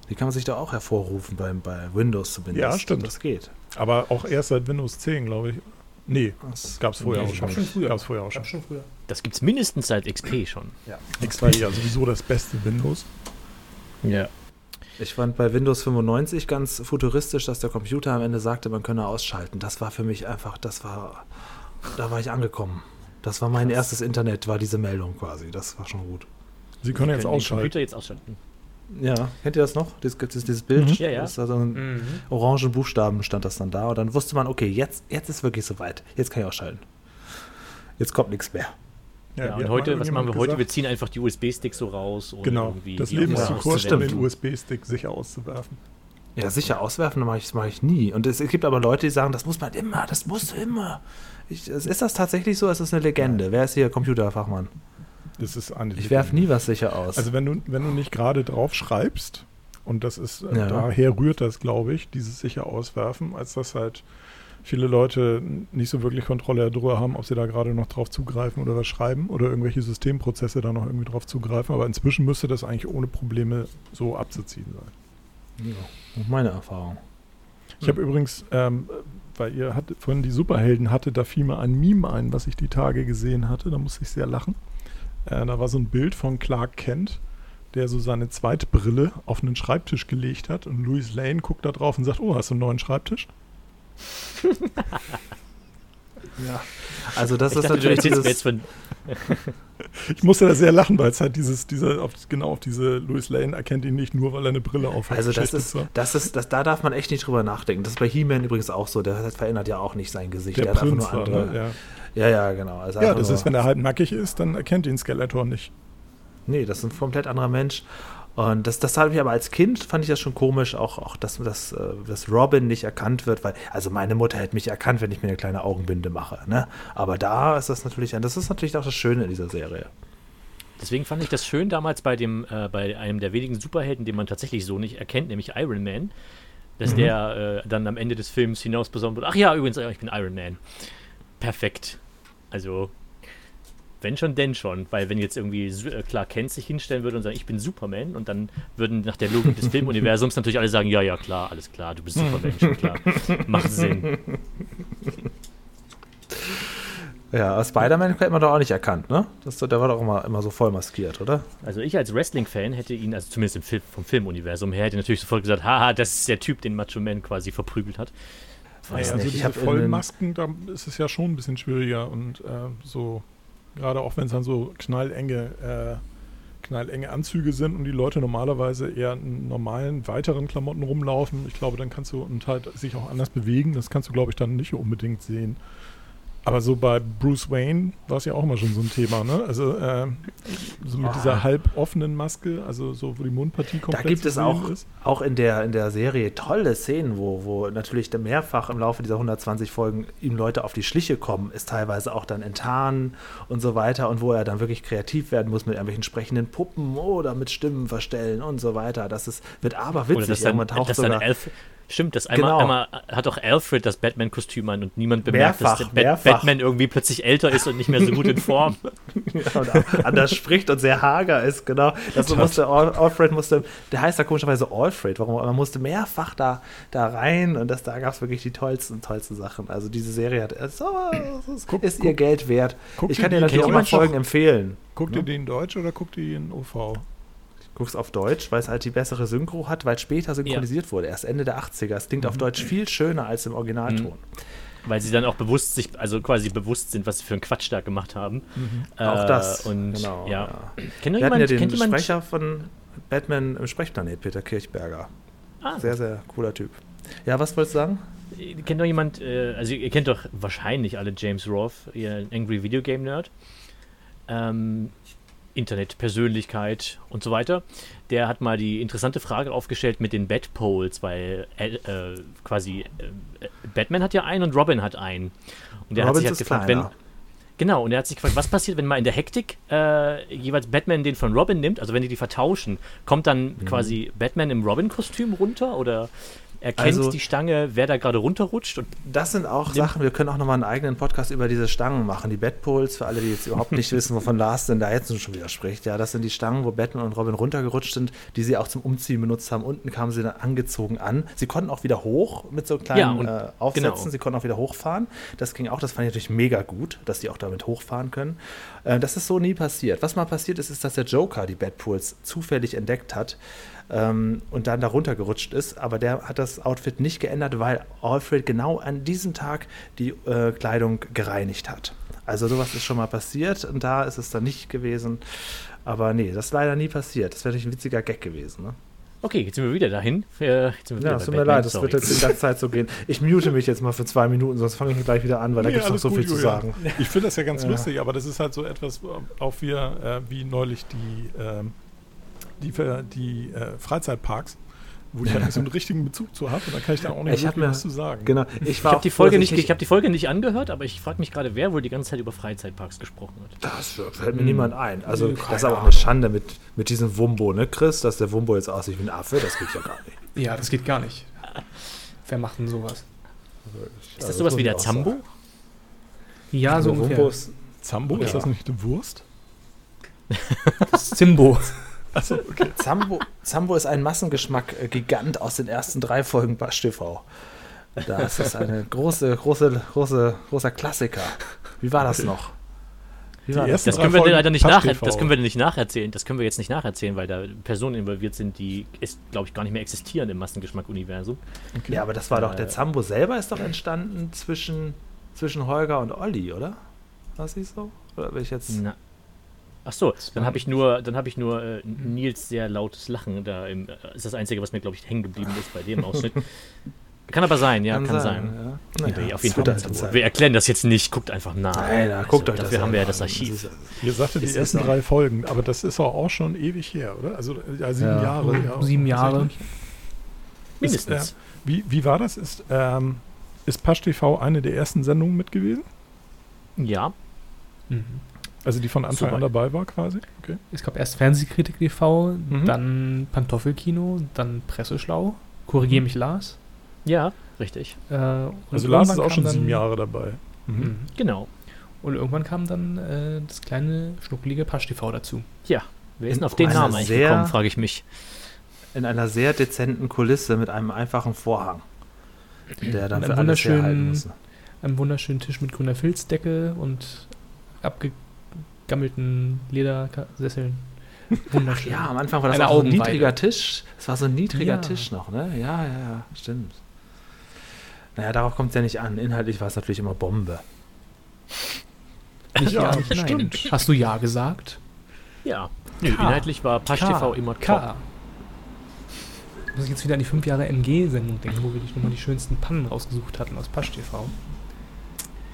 B: Die kann man sich da auch hervorrufen beim, bei Windows zumindest.
C: Ja, stimmt.
B: Das geht.
C: Aber auch erst seit Windows 10, glaube ich. Nee,
B: Das
C: gab es vorher
D: Nee,
C: auch
D: ich
C: schon.
D: schon früher.
C: Gab's vorher auch schon.
D: Gab schon früher.
A: Das gibt es mindestens seit XP schon.
C: XP, ja sowieso das beste Windows.
A: Ja.
B: Ich fand bei Windows 95 ganz futuristisch, dass der Computer am Ende sagte, man könne ausschalten. Das war für mich einfach, das war, da war ich angekommen. Das war mein erstes Internet, war diese Meldung quasi. Das war schon gut.
C: Sie können jetzt
A: Können den
C: ausschalten.
A: Computer jetzt ausschalten.
B: Ja, kennt ihr das noch? Dieses, dieses, dieses Bild?
C: Mhm.
A: Ja, ja.
B: Das also ein orangen Buchstaben stand das dann da und dann wusste man, okay, jetzt, jetzt ist wirklich soweit. Jetzt kann ich ausschalten. Jetzt kommt nichts mehr.
A: Ja,
C: wie
A: und heute, was machen wir heute? Wir
C: gesagt?
A: ziehen einfach die USB-Sticks so raus. ohne
C: Genau,
A: irgendwie
C: das Leben ist
B: Ja,
C: zu
B: das
C: kurz, um den USB-Stick sicher auszuwerfen.
B: Ja, sicher auswerfen, das mache ich, das mache ich nie. Und es gibt aber Leute, die sagen, das muss man immer, das musst du immer. Ich, ist das tatsächlich so? Es ist eine Legende. Wer ist hier Computerfachmann?
C: Das ist eine
B: Ich werfe nie was sicher aus.
C: Also wenn du, wenn du nicht gerade drauf schreibst, und das ist, äh,
B: Ja.
C: daher rührt das, glaube ich, dieses sicher auswerfen, als dass halt viele Leute nicht so wirklich Kontrolle darüber haben, ob sie da gerade noch drauf zugreifen oder was schreiben oder irgendwelche Systemprozesse da noch irgendwie drauf zugreifen. Aber inzwischen müsste das eigentlich ohne Probleme so abzuziehen sein.
B: ja, meine Erfahrung.
C: Ich habe übrigens, ähm, weil ihr hattet, vorhin die Superhelden hatte, da fiel mir ein Meme ein, was ich die Tage gesehen hatte. Da musste ich sehr lachen. Äh, da war so ein Bild von Clark Kent, der so seine Zweitbrille auf einen Schreibtisch gelegt hat. Und Louis Lane guckt da drauf und sagt, oh, hast du einen neuen Schreibtisch? [laughs]
B: Ja. Also das
A: Ich
B: ist
A: dachte,
B: natürlich
A: mir jetzt
B: dieses,
A: von. [laughs]
C: Ich musste da sehr lachen, weil es halt dieses, diese, auf, genau auf diese Louis Lane erkennt ihn nicht nur, weil er eine Brille auf hat.
B: also das ist, das ist, das, da darf man echt nicht drüber nachdenken. Das ist bei He-Man übrigens auch so. Der verändert ja auch nicht sein Gesicht.
C: der
B: der hat
C: Prinz
B: einfach
C: war,
B: nur andere.
C: ne?
B: Ja,
C: ja.
B: ja, genau. Also
C: ja,
B: einfach
C: das
B: nur,
C: ist, wenn er halt nackig ist, dann erkennt ihn Skeletor nicht.
B: Nee, das ist ein komplett anderer Mensch. Und das, das habe ich aber als Kind, fand ich das schon komisch, auch, auch dass, dass, äh, dass Robin nicht erkannt wird, weil, also meine Mutter hätte mich erkannt, wenn ich mir eine kleine Augenbinde mache. Ne? Aber da ist das natürlich, das ist natürlich auch das Schöne in dieser Serie.
A: Deswegen fand ich das schön damals bei dem, äh, bei einem der wenigen Superhelden, den man tatsächlich so nicht erkennt, nämlich Iron Man, dass der äh, dann am Ende des Films hinaus besonnen wird. Ach ja, übrigens, ich bin Iron Man. Perfekt. Also, wenn schon, denn schon. Weil wenn jetzt irgendwie äh, Clark Kent sich hinstellen würde und sagen, ich bin Superman, und dann würden nach der Logik des Filmuniversums natürlich alle sagen, ja, ja, klar, alles klar, du bist Superman, schon klar. Macht Sinn.
B: Ja, Spider-Man hätte man doch auch nicht erkannt, ne? Das, der war doch immer, immer so voll maskiert, oder?
A: Also ich als Wrestling-Fan hätte ihn, also zumindest im Film, vom Filmuniversum her, hätte natürlich sofort gesagt, haha, das ist der Typ, den Macho Man quasi verprügelt hat.
B: Weiß
C: Ja, also
B: nicht. Ich
C: diese Vollmasken, da ist es ja schon ein bisschen schwieriger und äh, so, gerade auch wenn es dann so knallenge, äh, knallenge Anzüge sind und die Leute normalerweise eher in normalen, weiteren Klamotten rumlaufen, ich glaube, dann kannst du und halt sich auch anders bewegen, das kannst du, glaube ich, dann nicht unbedingt sehen. Aber so bei Bruce Wayne war es ja auch immer schon so ein Thema, ne? Also äh, so mit
B: Ah.
C: dieser halb offenen Maske, also so, wo die Mundpartie
B: Da
C: komplett
B: gibt
C: zu
B: es auch,
C: ist.
B: auch in, der, in der Serie tolle Szenen, wo, wo natürlich dann mehrfach im Laufe dieser 120 Folgen ihm Leute auf die Schliche kommen, ist teilweise auch dann enttarnen und so weiter und wo er dann wirklich kreativ werden muss mit irgendwelchen sprechenden Puppen oder mit Stimmen verstellen und so weiter. Das ist, wird aber
A: Oder
B: witzig.
A: dass dann, dass dann Alf, Stimmt, das einmal,
B: Genau.
A: einmal hat auch Alfred das Batman-Kostüm an und niemand bemerkt,
B: Mehrfach,
A: dass
B: mehrfach.
A: Batman irgendwie plötzlich älter ist und nicht mehr so gut in Form. [laughs]
B: Ja, und anders spricht und sehr hager ist, genau. Das musste, Al- Alfred musste, der heißt da komischerweise Alfred, warum? Aber man musste mehrfach da, da rein und das, da gab es wirklich die tollsten, tollsten Sachen. Also diese Serie hat, ist, so, ist,
C: Guck-
B: ist
C: guck-
B: ihr Geld wert. ich kann dir
C: die-
B: natürlich auch mal Folgen empfehlen.
C: Guckt
B: Ja.
C: ihr den in Deutsch oder guckt ihr den OV?
B: Guck's auf Deutsch, weil es halt die bessere Synchro hat, weil es später synchronisiert wurde, erst Ende der 80er. Es klingt auf Deutsch viel schöner als im Originalton.
A: Weil sie dann auch bewusst sich, also quasi bewusst sind, was sie für einen Quatsch da gemacht haben. Äh,
B: Auch das.
A: Und
B: genau,
A: ja.
B: ja.
A: Kennt
B: Wir hatten
A: jemand,
B: ja den Sprecher von Batman im Sprechplanet, Peter Kirchberger.
A: Ah,
B: Sehr, sehr cooler Typ. Ja, was wolltest du sagen?
A: kennt doch jemand, äh, also ihr kennt doch wahrscheinlich alle James Roth, ihr Angry Video Game Nerd. Ähm, Internetpersönlichkeit und so weiter. Der hat mal die interessante Frage aufgestellt mit den Batpoles, weil äh, äh, quasi äh, Batman hat ja einen und Robin hat einen. Und der hat sich halt gefragt, wenn,
B: kleiner.
A: Genau, und er hat sich gefragt, was passiert, wenn mal in der Hektik äh, jeweils Batman den von Robin nimmt, also wenn die die vertauschen, kommt dann
B: Mhm.
A: quasi Batman im Robin-Kostüm runter oder erkennt
B: Also-
A: die Stange, wer da gerade runterrutscht? Und
B: Das sind auch Sachen, wir können auch nochmal einen eigenen Podcast über diese Stangen machen. Die Batpoles, für alle, die jetzt überhaupt nicht wissen, wovon Lars denn da jetzt schon widerspricht. Ja, das sind die Stangen, wo Batman und Robin runtergerutscht sind, die sie auch zum Umziehen benutzt haben. Unten kamen sie dann angezogen an. Sie konnten auch wieder hoch mit so kleinen
A: Ja, und-
B: äh, Aufsätzen.
A: genau.
B: Sie konnten auch wieder hochfahren. Das ging auch, das fand ich natürlich mega gut, dass die auch damit hochfahren können. Äh, das ist so nie passiert. Was mal passiert ist, ist, dass der Joker die Batpoles zufällig entdeckt hat ähm, und dann da runtergerutscht ist. Aber der hat das Outfit nicht geändert, weil Alfred genau an diesem Tag die äh, Kleidung gereinigt hat. Also sowas ist schon mal passiert und da ist es dann nicht gewesen. Aber nee, das ist leider nie passiert. Das wäre natürlich ein witziger Gag gewesen. Ne?
A: okay, jetzt sind wir wieder dahin. Äh, jetzt sind wir
B: Ja, es tut mir leid, das wird jetzt die ganze Zeit so gehen. Ich mute mich jetzt mal für zwei Minuten, sonst fange ich gleich wieder an, weil da
C: Nee,
B: gibt es noch so
C: gut,
B: viel zu
C: Julian.
B: sagen.
C: Ich finde das ja ganz
B: Ja.
C: lustig, aber das ist halt so etwas, auch wir, äh, wie neulich die, ähm, die, die äh, Freizeitparks, wo ich halt so einen richtigen Bezug zu habe und da kann ich da auch nicht
B: Ich
C: wirklich
B: mir-
C: was zu sagen.
B: Genau, ich
A: habe die, Folge nicht, ich hab die Folge nicht angehört, aber ich frage mich gerade, wer wohl die ganze Zeit über Freizeitparks gesprochen hat.
B: Das fällt mir niemand ein. Also,
D: Nee,
B: das
D: keine
B: ist aber auch eine Schande mit, mit diesem Wumbo, ne, Chris? Dass der Wumbo jetzt aussieht wie ein Affe, das geht ja gar nicht.
D: Ja, das geht gar nicht. Wer macht denn sowas?
A: Ist das
B: Also,
A: sowas wie der Zambo?
B: sagen.
D: Ja, so ungefähr.
B: Wumbo ist,
C: Zambo, ist
B: Ja.
C: das nicht eine Wurst? [laughs]
D: Das ist Zimbo. [laughs]
C: Achso, okay.
B: Zambo, Zambo ist ein Massengeschmack-Gigant aus den ersten drei Folgen Basch TV. Das ist eine große, große, große, großer Klassiker. Wie war das noch? Wie
C: Die
B: war das?
A: Das können wir
C: Folgen
A: leider nicht
C: TV.
A: das können wir nicht nacherzählen. Das können wir jetzt nicht nacherzählen, weil da Personen involviert sind, die ist, glaube ich, gar nicht mehr existieren im Massengeschmack-Universum.
B: Ja, aber das war doch, der
A: Äh,
B: Zambo selber ist doch entstanden zwischen, zwischen Holger und Olli, oder? War es nicht so? Oder bin ich jetzt.
A: Na. Ach so, dann habe ich nur, dann habe ich nur äh, Nils sehr lautes Lachen da im, äh, ist das einzige, was mir glaube ich hängen geblieben ist bei dem Ausschnitt. [laughs] Kann aber sein, ja, kann, sein.
B: Ja.
A: Nee,
B: Naja,
A: auf jeden
B: das
A: Fall.
B: halt sein.
A: Wir erklären das jetzt nicht, guckt einfach nach.
B: Nein, na, guckt euch das
A: Dafür haben wir ja das. Archiv.
C: Ihr sagte die ersten drei Folgen, aber das ist auch, auch schon ewig her, oder? Also ja, sieben
B: Ja.
C: Jahre. Ja,
D: Sieben Jahre.
A: Mindestens.
C: Ist, äh, wie, wie war das? Ist, ähm, ist Pasch TV eine der ersten Sendungen mit gewesen?
A: Ja,
D: Mhm.
C: Also die von Anfang
A: Super.
C: an dabei war quasi? Okay.
D: Es gab erst Fernsehkritik TV,
C: Mhm.
D: dann Pantoffelkino, dann Presseschlau. Korrigier mich, Lars.
A: ja, richtig.
D: Äh, und
C: Also Lars ist auch schon sieben Jahre dabei. Mhm.
D: Mhm.
A: Genau.
D: Und irgendwann kam dann äh, das kleine, schnuckelige Pasch TV dazu.
A: Ja, wer ist
B: In
A: denn auf den
B: einer
A: Namen eigentlich
B: sehr-
A: gekommen, frage ich mich.
B: In einer sehr dezenten Kulisse mit einem einfachen Vorhang. Der dann für
D: einem
B: alles herhalten
D: wunderschönen-
B: muss.
D: Einem wunderschönen Tisch mit grüner Filzdecke und abgegammelten Ledersesseln. Wunderschön.
B: Ja, am Anfang war das
D: Eine
B: auch so ein niedriger Tisch. Es war so ein niedriger
D: Ja.
B: Tisch noch, ne? Ja, ja, ja, stimmt. Naja, darauf kommt es ja nicht an. Inhaltlich war es natürlich immer Bombe.
D: Nicht
C: Ja,
D: ja, nicht nein.
C: stimmt.
D: Hast du Ja gesagt?
A: Ja. Nö,
D: K.
A: inhaltlich war Pasch
D: K.
A: TV immer top.
D: K. Muss ich jetzt wieder an die 5 Jahre NG-Sendung denken, wo wir dich nochmal die schönsten Pannen rausgesucht hatten aus Pasch TV.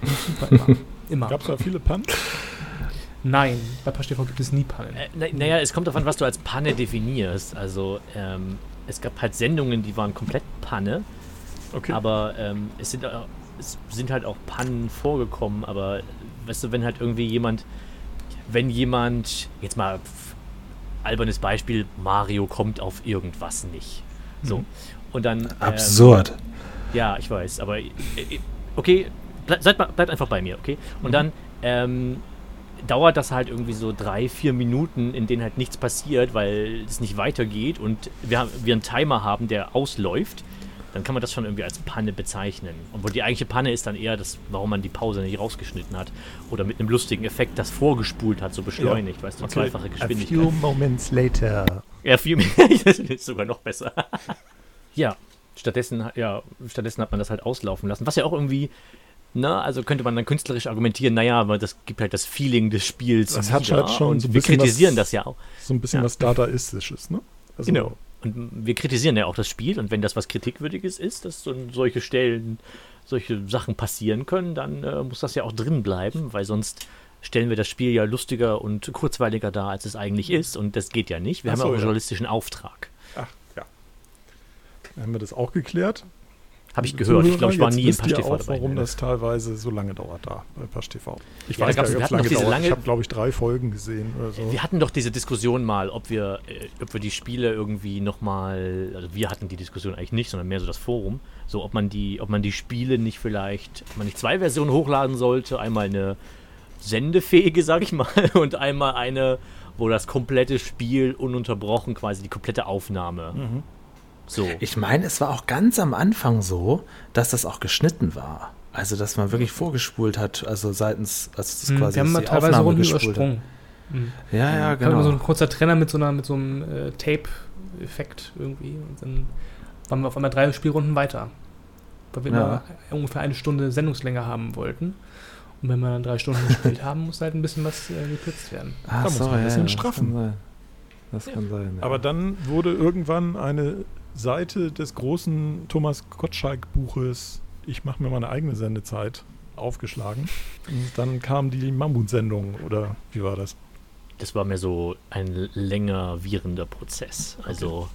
D: [laughs] Super, immer. immer.
C: Gab es da viele Pannen?
D: Nein, bei Pasch TV gibt es nie Pannen.
A: Äh, na, naja, es kommt davon, was du als Panne definierst. Also, ähm, es gab halt Sendungen, die waren komplett Panne,
C: Okay.
A: aber ähm, es, sind, äh, es sind halt auch Pannen vorgekommen, aber weißt du, wenn halt irgendwie jemand, wenn jemand, jetzt mal pf, albernes Beispiel, Mario kommt auf irgendwas nicht. So. Und dann. ähm,
B: Absurd.
A: ja, ich weiß, aber äh, äh, okay, bleibt einfach bei mir, okay? Und dann ähm, dauert das halt irgendwie so drei, vier Minuten, in denen halt nichts passiert, weil es nicht weitergeht und wir, haben- wir einen Timer haben, der ausläuft. Dann kann man das schon irgendwie als Panne bezeichnen. Obwohl die eigentliche Panne ist dann eher das, warum man die Pause nicht rausgeschnitten hat. Oder mit einem lustigen Effekt das vorgespult hat, so beschleunigt, weißt du,
C: Okay.
A: zweifache
C: A
A: Geschwindigkeit.
C: few moments later.
A: Ja, viel mehr. [laughs] das ist sogar noch besser. [laughs] ja, stattdessen, ja, stattdessen hat man das halt auslaufen lassen. Was ja auch irgendwie, na, also könnte man dann künstlerisch argumentieren, naja, aber das gibt halt das Feeling des Spiels.
C: Das hat halt schon
A: Und
C: so ein
A: wir kritisieren
C: was-
A: das ja auch.
C: So ein bisschen
A: Ja.
C: was Dadaistisches, ne? Also,
A: Genau. Und wir kritisieren ja auch das Spiel. Und wenn das was Kritikwürdiges ist, dass so solche Stellen, solche Sachen passieren können, dann äh, muss das ja auch drin bleiben, weil sonst stellen wir das Spiel ja lustiger und kurzweiliger dar, als es eigentlich ist. Und das geht ja nicht. Wir
C: Ach
A: haben ja
C: so,
A: auch einen journalistischen Auftrag.
C: Ach, ja. Dann haben wir das auch geklärt.
A: Habe ich gehört. Ich glaube, ich war nie im
C: wisst
A: Pasch TV
C: auch,
A: dabei.
C: warum
A: ne?
C: das teilweise so lange dauert da bei Pasch TV. Ich
A: Ja,
C: weiß gar nicht, ob es lange dauert.
A: lange-
C: ich habe, glaube ich, drei Folgen gesehen oder so.
A: Wir hatten doch diese Diskussion mal, ob wir, äh, ob wir die Spiele irgendwie nochmal, also wir hatten die Diskussion eigentlich nicht, sondern mehr so das Forum, so ob man die, ob man die Spiele nicht vielleicht, ob man nicht zwei Versionen hochladen sollte, einmal eine sendefähige, sag ich mal, [laughs] und einmal eine, wo das komplette Spiel ununterbrochen, quasi die komplette Aufnahme.
C: Mhm.
A: So.
B: Ich meine, es war auch ganz am Anfang so, dass das auch geschnitten war. Also, dass man wirklich vorgespult hat, also seitens, also das
D: Hm,
B: quasi
D: wir haben mal
B: die
D: teilweise
B: Aufnahme
D: Runden
B: gespult
D: übersprungen. Hm.
B: Ja, ja,
D: Kam immer so ein
B: genau.
D: kurzer Trenner mit so, einer, mit so einem äh, Tape-Effekt irgendwie. Und dann waren wir auf einmal drei Spielrunden weiter. Weil wir
B: Ja.
D: immer ungefähr eine Stunde Sendungslänge haben wollten. Und wenn wir dann drei Stunden gespielt haben, muss halt ein bisschen was äh, gekürzt werden.
B: Ach
C: Da muss man ein bisschen straffen.
B: Das kann sein. Das kann sein ja.
C: Aber dann wurde irgendwann eine Seite des großen Thomas Gottschalk-Buches Ich mache mir meine eigene Sendezeit aufgeschlagen. Und dann kam die Mammut-Sendung, oder wie war das?
A: das war mir so ein länger währender Prozess. Also,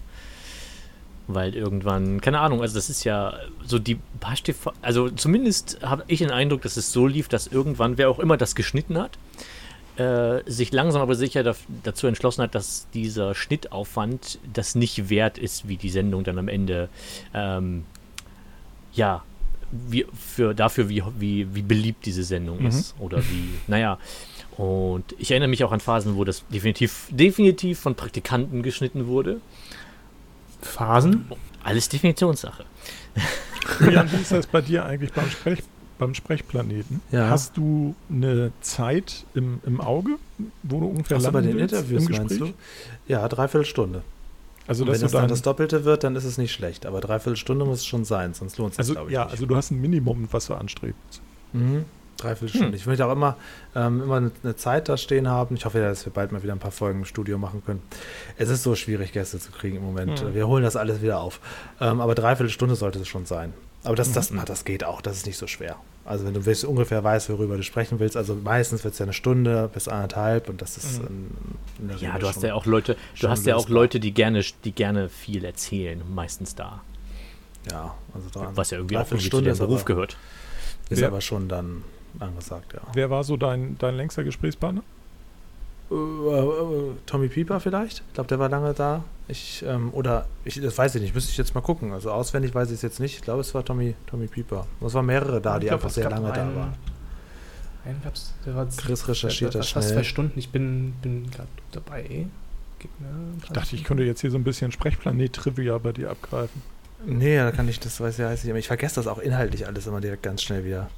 A: weil irgendwann, keine Ahnung, also das ist ja so die Pasch TV, also zumindest habe ich den Eindruck, dass es so lief, dass irgendwann, wer auch immer das geschnitten hat, äh, sich langsam aber sicher dazu entschlossen hat, dass dieser Schnittaufwand das nicht wert ist, wie die Sendung dann am Ende, ähm, ja, wie, für, dafür, wie, wie, wie beliebt diese Sendung
C: Mhm.
A: ist. Oder wie, naja. Und ich erinnere mich auch an Phasen, wo das definitiv, definitiv von Praktikanten geschnitten wurde.
D: Phasen?
A: Alles Definitionssache. [laughs]
C: Wie ist das bei dir eigentlich beim, Sprech, beim Sprechplaneten?
B: Ja.
C: Hast du eine Zeit im, im Auge, wo du ungefähr
B: Ach bei den
C: willst
B: Interviews
C: im
B: meinst du? Ja, dreiviertel Stunde.
C: Also,
B: wenn das dann das Doppelte wird, dann ist es nicht schlecht. Aber dreiviertel Stunde muss es schon sein, sonst lohnt es sich,
C: also,
B: glaube ich,
C: ja,
B: nicht.
C: also du hast ein Minimum, was du anstrebst.
B: Mhm. Dreiviertel Stunde.
A: Hm.
B: Ich möchte auch immer, ähm, immer eine, eine Zeit da stehen haben. Ich hoffe ja, dass wir bald mal wieder ein paar Folgen im Studio machen können. Es ist so schwierig, Gäste zu kriegen im Moment.
C: Hm.
B: Wir holen das alles wieder auf. Ähm, aber dreiviertel Stunde sollte es schon sein. Aber das, das,
A: Mhm.
B: das geht auch, das ist nicht so schwer. Also wenn du willst, ungefähr weißt, worüber du sprechen willst, also meistens wird es ja eine Stunde bis anderthalb und das ist
C: Mhm.
B: ähm,
A: Ja, du hast ja auch Leute, du hast ja auch. Leute, die gerne, die gerne viel erzählen, meistens da.
B: Ja, also da,
A: Was ja irgendwie auch irgendwie zu
B: Stunde
A: dem
B: ist
A: Beruf
B: aber,
A: gehört.
B: Ist
C: Wer-
B: aber schon dann angesagt, ja.
C: Wer war so dein, dein längster Gesprächspartner?
B: Äh, äh, Tommy Pieper vielleicht? Ich glaube, der war lange da. Ich, ähm, oder, ich, das weiß ich nicht, müsste ich jetzt mal gucken. Also auswendig weiß ich es jetzt nicht. Ich glaube, es war Tommy, Tommy Pieper. Es waren mehrere da,
D: Ich
B: die
D: glaub,
B: einfach sehr lange da
D: einen-
B: waren.
D: Einen gab's, der war
B: Chris recherchiert das
D: fast
B: schnell.
D: zwei Stunden. Ich bin, bin gerade dabei. Gib mir ein
C: Ich dachte, ich könnte jetzt hier so ein bisschen Sprechplanet-Trivia bei dir abgreifen.
B: Nee, da kann ich, das weiß ich, weiß ich, aber ich vergesse das auch inhaltlich alles immer direkt ganz schnell wieder.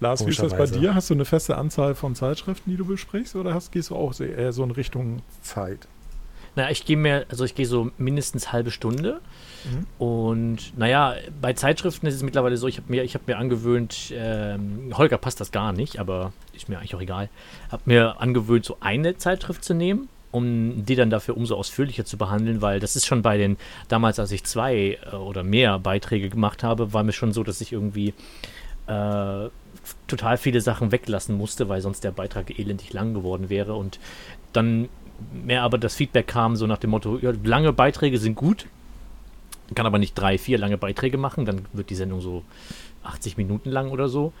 C: Lars, wie ist das bei dir? Hast du eine feste Anzahl von Zeitschriften, die du besprichst, oder hast, gehst du auch so- eher so in Richtung Zeit?
A: Naja, ich gehe mir, also ich gehe so mindestens halbe Stunde.
C: Mhm.
A: Und naja, bei Zeitschriften ist es mittlerweile so, ich habe mir, ich hab mir angewöhnt, ähm, Holger passt das gar nicht, aber ist mir eigentlich auch egal. Habe mir angewöhnt, so eine Zeitschrift zu nehmen, um die dann dafür umso ausführlicher zu behandeln, weil das ist schon bei den, damals als ich zwei äh, oder mehr Beiträge gemacht habe, war mir schon so, dass ich irgendwie äh, total viele Sachen weglassen musste, weil sonst der Beitrag elendig lang geworden wäre und dann mehr aber das Feedback kam so nach dem Motto, ja, lange Beiträge sind gut, kann aber nicht drei, vier lange Beiträge machen, dann wird die Sendung so 80 Minuten lang oder so.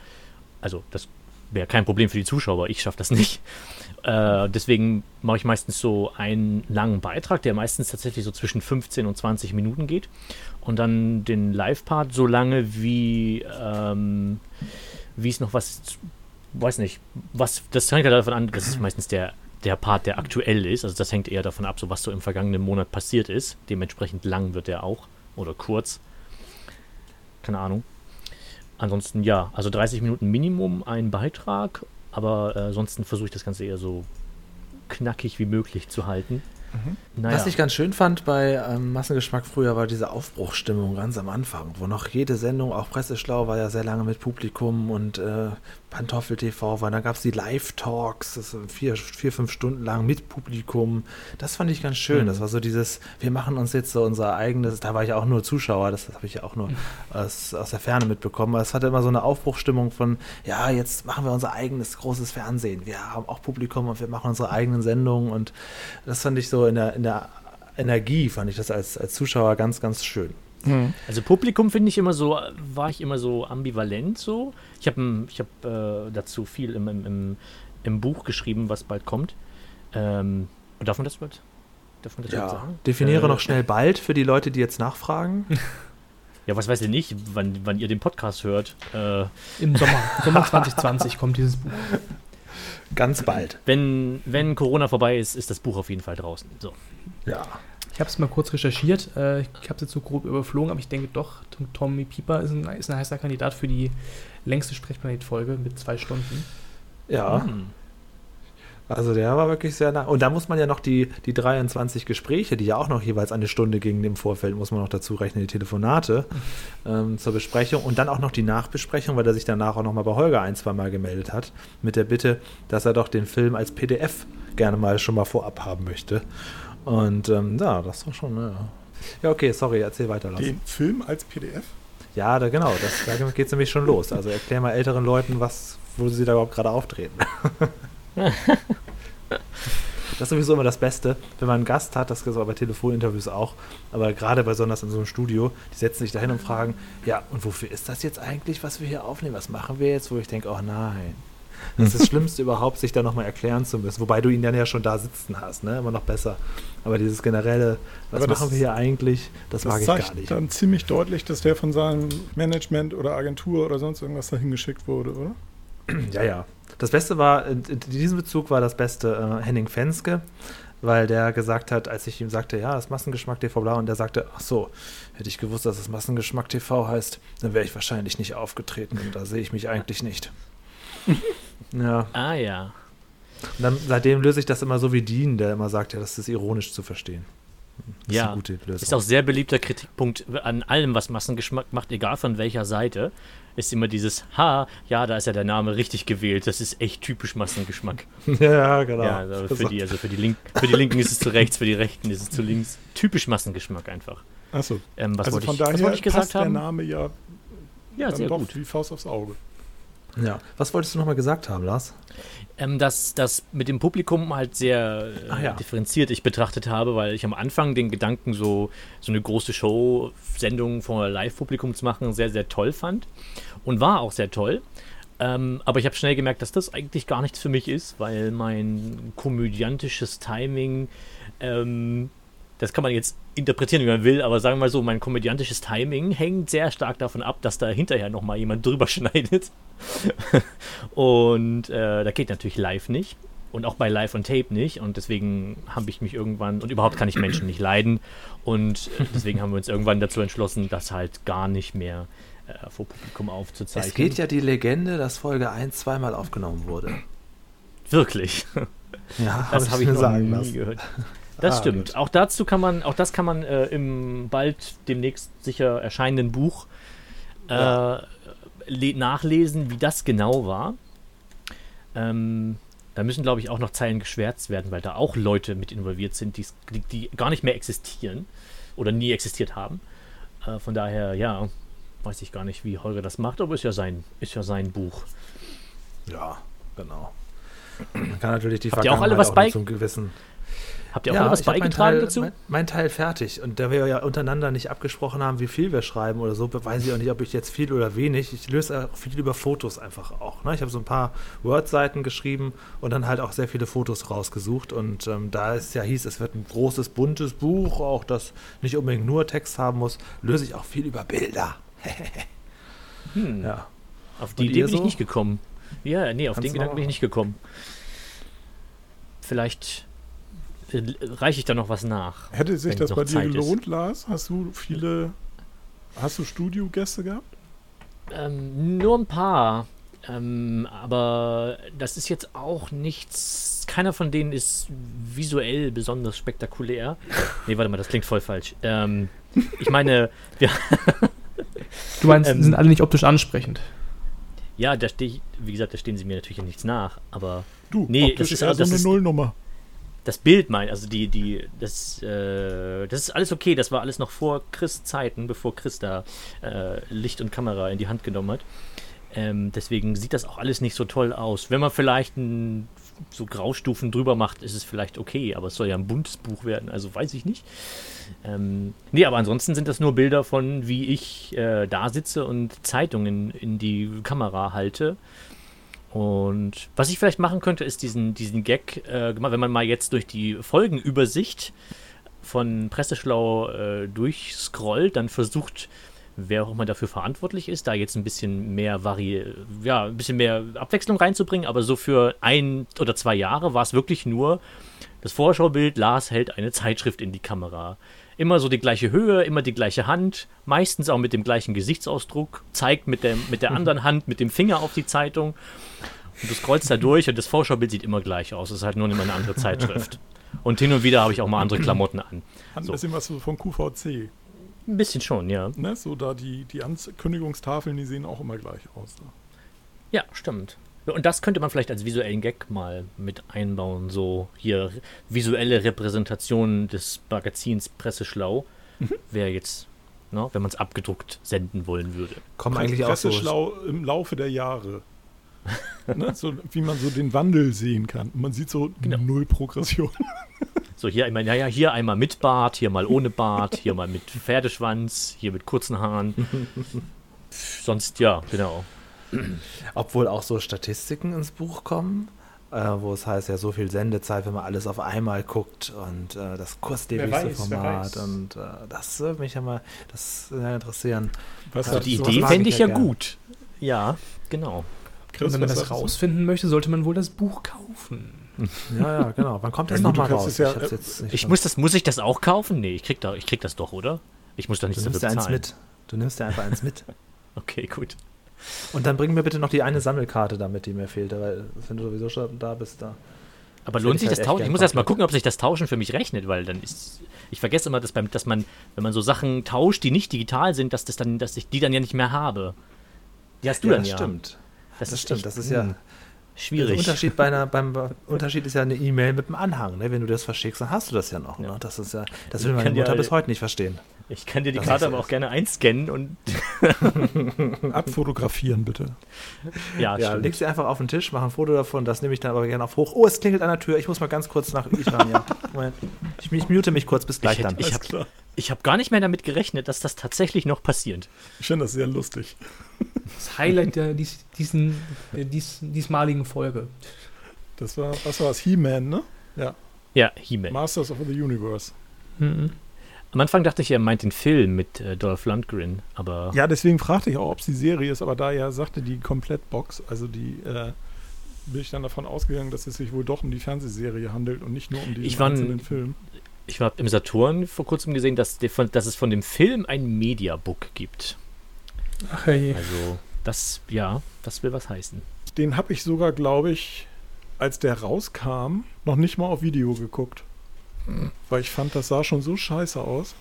A: Also das wäre kein Problem für die Zuschauer. Ich schaffe das nicht. [laughs] Äh, deswegen mache ich meistens so einen langen Beitrag, der meistens tatsächlich so zwischen 15 und 20 Minuten geht. Und dann den Live-Part so lange, wie ähm, wie es noch was, weiß nicht, was, das hängt ja davon an, das ist [clears throat] meistens der, der Part, der aktuell ist. Also das hängt eher davon ab, so was so im vergangenen Monat passiert ist. Dementsprechend lang wird der auch. Oder kurz. Keine Ahnung. Ansonsten ja, also 30 Minuten Minimum ein Beitrag, aber äh, ansonsten versuche ich das Ganze eher so knackig wie möglich zu halten.
B: Naja. Was ich ganz schön fand bei ähm, Massengeschmack früher war diese Aufbruchstimmung ganz am Anfang, wo noch jede Sendung, auch Presseschlau, war ja sehr lange mit Publikum und äh, Pantoffel TV war. Dann gab es die Live-Talks, vier, vier, fünf Stunden lang mit Publikum. Das fand ich ganz schön. Mhm. Das war so dieses, wir machen uns jetzt so unser eigenes, da war ich auch nur Zuschauer, das, das habe ich ja auch nur mhm. aus, aus der Ferne mitbekommen. Aber es hatte immer so eine Aufbruchstimmung von, ja, jetzt machen wir unser eigenes großes Fernsehen. Wir haben auch Publikum und wir machen unsere eigenen Sendungen und das fand ich so in der, in der Energie, fand ich das als, als Zuschauer ganz, ganz schön.
A: Mhm. Also Publikum finde ich immer so, war ich immer so ambivalent so. Ich habe ich hab, äh, dazu viel im, im, im, Buch geschrieben, was bald kommt. Ähm, darf man das bald?
B: Darf man das ja. sagen? Definiere äh, noch schnell bald für die Leute, die jetzt nachfragen. [laughs]
A: Ja, was weiß ich nicht, wann, wann ihr den Podcast hört. Äh,
D: Im Sommer, [laughs] Sommer 2020 kommt dieses Buch.
B: Ganz bald.
A: Wenn, wenn Corona vorbei ist, ist das Buch auf jeden Fall draußen. So.
D: Ja. Ich habe es mal kurz recherchiert. Äh, ich habe es jetzt so grob überflogen, aber ich denke doch, Tommy Pieper ist ein, ist ein heißer Kandidat für die längste Sprechplanet-Folge mit zwei Stunden.
B: Ja. Hm. Also der war wirklich sehr nah. Und da muss man ja noch die, die 23 Gespräche, die ja auch noch jeweils eine Stunde gingen im Vorfeld, muss man noch dazu rechnen, die Telefonate [laughs] ähm, zur Besprechung und dann auch noch die Nachbesprechung, weil er sich danach auch nochmal bei Holger ein, zwei Mal gemeldet hat, mit der Bitte, dass er doch den Film als PDF gerne mal schon mal vorab haben möchte. Und ähm, ja, das war schon, ja. Ja, okay, sorry, erzähl weiter.
C: Lass. Den Film als PDF?
B: Ja, da, genau, das, da geht es nämlich schon los. Also erklär mal älteren Leuten, was, wo sie da überhaupt gerade auftreten. [laughs] das ist sowieso immer das Beste, wenn man einen Gast hat, das ist auch bei Telefoninterviews auch, aber gerade besonders in so einem Studio, die setzen sich dahin und fragen, ja, und wofür ist das jetzt eigentlich, was wir hier aufnehmen? Was machen wir jetzt? Wo ich denke, oh nein, das ist das [laughs] Schlimmste überhaupt, sich da nochmal erklären zu müssen. Wobei du ihn dann ja schon da sitzen hast, ne? Immer noch besser. Aber dieses generelle, was Aber machen wir hier eigentlich, das, das mag ich gar nicht. Das
C: dann ziemlich deutlich, dass der von seinem Management oder Agentur oder sonst irgendwas dahin geschickt wurde, oder? [clears throat]
B: Ja, ja. Das Beste war, in, diesem Bezug war das Beste äh, Henning Fenske, weil der gesagt hat, als ich ihm sagte, ja, das Massengeschmack TV bla, und der sagte, ach so, hätte ich gewusst, dass es Massengeschmack TV heißt, dann wäre ich wahrscheinlich nicht aufgetreten und da sehe ich mich eigentlich nicht. [laughs]
A: Ja. Ah ja.
B: Und dann, seitdem löse ich das immer so wie Dean, der immer sagt, ja, das ist ironisch zu verstehen.
A: Das ja, ist, ist auch sehr beliebter Kritikpunkt an allem, was Massengeschmack macht, egal von welcher Seite, ist immer dieses Ha, ja, da ist ja der Name richtig gewählt. Das ist echt typisch Massengeschmack. [laughs]
B: ja, genau. Ja,
A: also für, die, also für, die Link, für die Linken ist es zu rechts, für die Rechten ist es zu links. Typisch Massengeschmack einfach.
C: Achso.
A: Ähm, was
C: also
A: wollte
C: von
A: ich,
C: daher
A: was ich gesagt
C: passt
A: haben?
C: der Name ja,
A: ja sehr gut.
C: wie Faust aufs Auge.
B: Ja. Was wolltest du nochmal gesagt haben, Lars?
A: Ähm, dass das mit dem Publikum halt sehr äh, ja. differenziert ich betrachtet habe, weil ich am Anfang den Gedanken, so, so eine große Show-Sendung vor Live-Publikum zu machen, sehr, sehr toll fand. Und war auch sehr toll. Ähm, aber ich habe schnell gemerkt, dass das eigentlich gar nichts für mich ist, weil mein komödiantisches Timing ähm, das kann man jetzt interpretieren, wie man will, aber sagen wir mal so, mein komödiantisches Timing hängt sehr stark davon ab, dass da hinterher nochmal jemand [laughs] drüber schneidet. und äh, da geht natürlich live nicht. Und auch bei Live und Tape nicht. Und deswegen habe ich mich irgendwann, und überhaupt kann ich Menschen nicht leiden. Und deswegen haben wir uns irgendwann dazu entschlossen, das halt gar nicht mehr äh, vor Publikum aufzuzeichnen.
B: Es geht ja die Legende, dass Folge 1 zweimal aufgenommen wurde.
A: Wirklich?
B: Ja, das habe ich, hab ich noch nie lassen. gehört.
A: Das ah, stimmt. Gut. Auch dazu kann man, auch das kann man äh, im bald demnächst sicher erscheinenden Buch äh, ja. nachlesen, wie das genau war. Ähm, da müssen, glaube ich, auch noch Zeilen geschwärzt werden, weil da auch Leute mit involviert sind, die, die gar nicht mehr existieren oder nie existiert haben. Äh, von daher, ja, weiß ich gar nicht, wie Holger das macht, aber ist ja sein, ist ja sein Buch.
B: Ja, genau. Man kann natürlich die
A: Habt Vergangenheit auch, alle was
B: auch
A: bei
B: zum gewissen
A: Habt ihr auch noch was
B: ich
A: beigetragen
B: Teil,
A: dazu?
B: Mein, mein Teil fertig. Und da wir ja untereinander nicht abgesprochen haben, wie viel wir schreiben oder so, weiß ich auch nicht, ob ich jetzt viel oder wenig. Ich löse auch viel über Fotos einfach auch. Ne? Ich habe so ein paar Word-Seiten geschrieben und dann halt auch sehr viele Fotos rausgesucht. Und ähm, da es ja hieß, es wird ein großes, buntes Buch, auch das nicht unbedingt nur Text haben muss, löse ich auch viel über Bilder. [laughs]
A: Hm.
B: Ja.
A: Auf die
B: Und
A: Idee bin ich
B: so?
A: nicht gekommen. Ja, nee, auf
B: Kannst
A: den Gedanken bin ich nicht gekommen. Vielleicht reiche ich da noch was nach.
C: Hätte sich das bei dir
A: Zeit ist.
C: gelohnt, Lars? Hast du viele, hast du Studiogäste gehabt?
A: Ähm, nur ein paar. Ähm, aber das ist jetzt auch nichts. Keiner von denen ist visuell besonders spektakulär. [laughs] Nee, warte mal, das klingt voll falsch. Ähm, ich meine, [laughs] wir,
D: Du meinst,
A: Ähm,
D: die sind alle nicht optisch ansprechend.
A: ja, da stehe ich, wie gesagt, da stehen sie mir natürlich nichts nach. Aber
C: Du,
A: Nee,
C: optisch
A: das ist-
C: eher so
A: das
C: eine
A: ist-
C: Nullnummer.
A: Das Bild mein, also die, die, das, äh, das ist alles okay. Das war alles noch vor Chris Zeiten, bevor Chris da äh, Licht und Kamera in die Hand genommen hat. Ähm, deswegen sieht das auch alles nicht so toll aus. Wenn man vielleicht ein, so Graustufen drüber macht, ist es vielleicht okay, aber es soll ja ein buntes Buch werden, also weiß ich nicht. Ähm, nee, aber ansonsten sind das nur Bilder von, wie ich äh, da sitze und Zeitungen in die Kamera halte. Und was ich vielleicht machen könnte, ist diesen, diesen Gag, äh, wenn man mal jetzt durch die Folgenübersicht von Presseschlau äh, durchscrollt, dann versucht, wer auch immer dafür verantwortlich ist, da jetzt ein bisschen mehr Vari ja, ein bisschen mehr Abwechslung reinzubringen, aber so für ein oder zwei Jahre war es wirklich nur das Vorschaubild, Lars hält eine Zeitschrift in die Kamera. Immer so die gleiche Höhe, immer die gleiche Hand, meistens auch mit dem gleichen Gesichtsausdruck, zeigt mit, dem, mit der anderen Hand mit dem Finger auf die Zeitung und du scrollst da durch und das Vorschaubild sieht immer gleich aus. Es ist halt nur immer eine andere Zeitschrift. Und hin und wieder habe ich auch mal andere Klamotten an.
C: Hat
A: So.
C: ein bisschen was so von QVC.
A: Ein bisschen schon, ja.
C: Ne? So da die, die Ankündigungstafeln, die sehen auch immer gleich aus. Ne?
A: Ja, stimmt. Und das könnte man vielleicht als visuellen Gag mal mit einbauen. So hier visuelle Repräsentation des Magazins Presseschlau. Wäre jetzt, ne, wenn man es abgedruckt senden wollen würde.
B: Kommen eigentlich auch so.
C: Presseschlau im Laufe der Jahre. [laughs] ne? so, wie man so den Wandel sehen kann. Man sieht so
A: Genau.
C: null Progression. [laughs]
A: So hier einmal, naja, hier einmal mit Bart, hier mal ohne Bart, hier mal mit Pferdeschwanz, hier mit kurzen Haaren. [laughs] Sonst, ja, genau.
B: Obwohl auch so Statistiken ins Buch kommen, äh, wo es heißt, ja, so viel Sendezeit, wenn man alles auf einmal guckt und äh, das kurzlebigste Format und äh, das würde mich ja mal das äh, interessieren.
C: Was
A: Also
B: Ja,
A: die Idee fände
B: ich
A: ich
B: ja
A: ja gut. Ja, genau.
C: Chris,
D: Und wenn man das
C: du?
D: rausfinden möchte, sollte man wohl das Buch kaufen.
B: Ja, ja, genau. Wann kommt das
C: Ja,
B: nochmal
C: du
B: raus?
C: es ja,
B: hab's
C: äh,
B: jetzt nicht
A: Ich muss das, muss ich das auch kaufen? Nee, ich krieg, da, ich krieg das doch, oder? Ich muss da
B: du
A: nichts
B: nimmst
A: dafür
B: dir eins mit. Du nimmst dir einfach eins mit. [laughs]
A: Okay, gut.
B: Und dann bring mir bitte noch die eine Sammelkarte damit, die mir fehlt, weil wenn du sowieso schon da bist, da.
A: Aber
B: Das
A: lohnt sich
B: ich
A: das
B: halt echt
A: Tauschen? Ich muss erst mal gucken, ob sich das Tauschen für mich rechnet, weil dann ist. Ich vergesse immer, dass, beim, dass man, wenn man so Sachen tauscht, die nicht digital sind, dass das dann, dass ich die dann ja nicht mehr habe. Die hast du
B: ja,
A: dann
B: das
A: ja.
B: stimmt.
A: Das,
B: Das,
A: ist
B: stimmt.
A: echt,
B: Das ist
A: hm,
B: ja.
A: schwierig.
B: Der Unterschied, bei einer, beim [laughs] Unterschied ist ja eine E-Mail mit einem Anhang. Ne? Wenn du das verschickst, dann hast du das ja noch.
A: Ja.
B: Ne? Das ist ja, das will meine
A: kann ja-
B: Mutter bis heute nicht verstehen.
A: Ich kann dir die
B: Das
A: Karte aber auch gerne einscannen und. [laughs]
C: Abfotografieren bitte.
A: Ja,
B: Ja,
A: stimmt.
B: leg sie einfach auf den Tisch, mach ein Foto davon, das nehme ich dann aber gerne auf hoch. Oh, es klingelt an der Tür. Ich muss mal ganz kurz nach Iran, ja. [laughs] Moment. Ich, ich mute mich kurz, bis gleich
A: Ich hätte-
B: dann.
A: ich
C: Alles
A: hab- habe gar nicht mehr damit gerechnet, dass das tatsächlich noch passiert.
C: Ich finde das sehr lustig.
D: Das Highlight der dies, diesen, der dies, diesmaligen Folge.
C: Das war, was war es? He-Man, ne?
A: Ja, He-Man.
C: Masters of the Universe.
D: Mhm.
A: Am Anfang dachte ich, er meint den Film mit äh, Dolph Lundgren, aber
C: Ja, deswegen fragte ich auch, ob es die Serie ist, aber da er sagte, die Komplettbox, also die, äh, bin ich dann davon ausgegangen, dass es sich wohl doch um die Fernsehserie handelt und nicht nur um die
A: Ich war ein-
C: einzelnen Film.
A: ich habe im Saturn vor kurzem gesehen, dass, von, dass es von dem Film ein Mediabook gibt.
D: Ach hey.
A: Also, das, ja, das will was heißen.
C: Den habe ich sogar, glaube ich, als der rauskam, noch nicht mal auf Video geguckt. Weil ich fand, das sah schon so scheiße aus.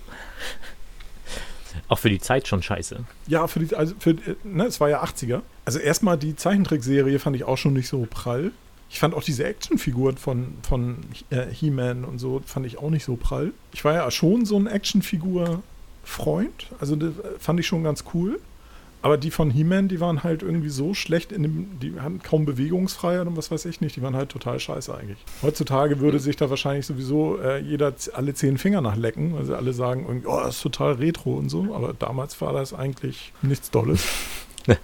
A: Auch für die Zeit schon scheiße.
C: Ja, für die, also für, ne, es war ja 80er. Also erstmal die Zeichentrickserie fand ich auch schon nicht so prall. Ich fand auch diese Actionfiguren von, von äh, He-Man und so, fand ich auch nicht so prall. Ich war ja schon so ein Actionfigur-Freund. Also das äh, fand ich schon ganz cool. Aber die von He-Man, die waren halt irgendwie so schlecht, in dem, die hatten kaum Bewegungsfreiheit und was weiß ich nicht. Die waren halt total scheiße eigentlich. Heutzutage würde sich da wahrscheinlich sowieso äh, jeder alle zehn Finger nachlecken, weil sie alle sagen, irgendwie, oh, das ist total retro und so. Aber damals war das eigentlich nichts Dolles. [laughs]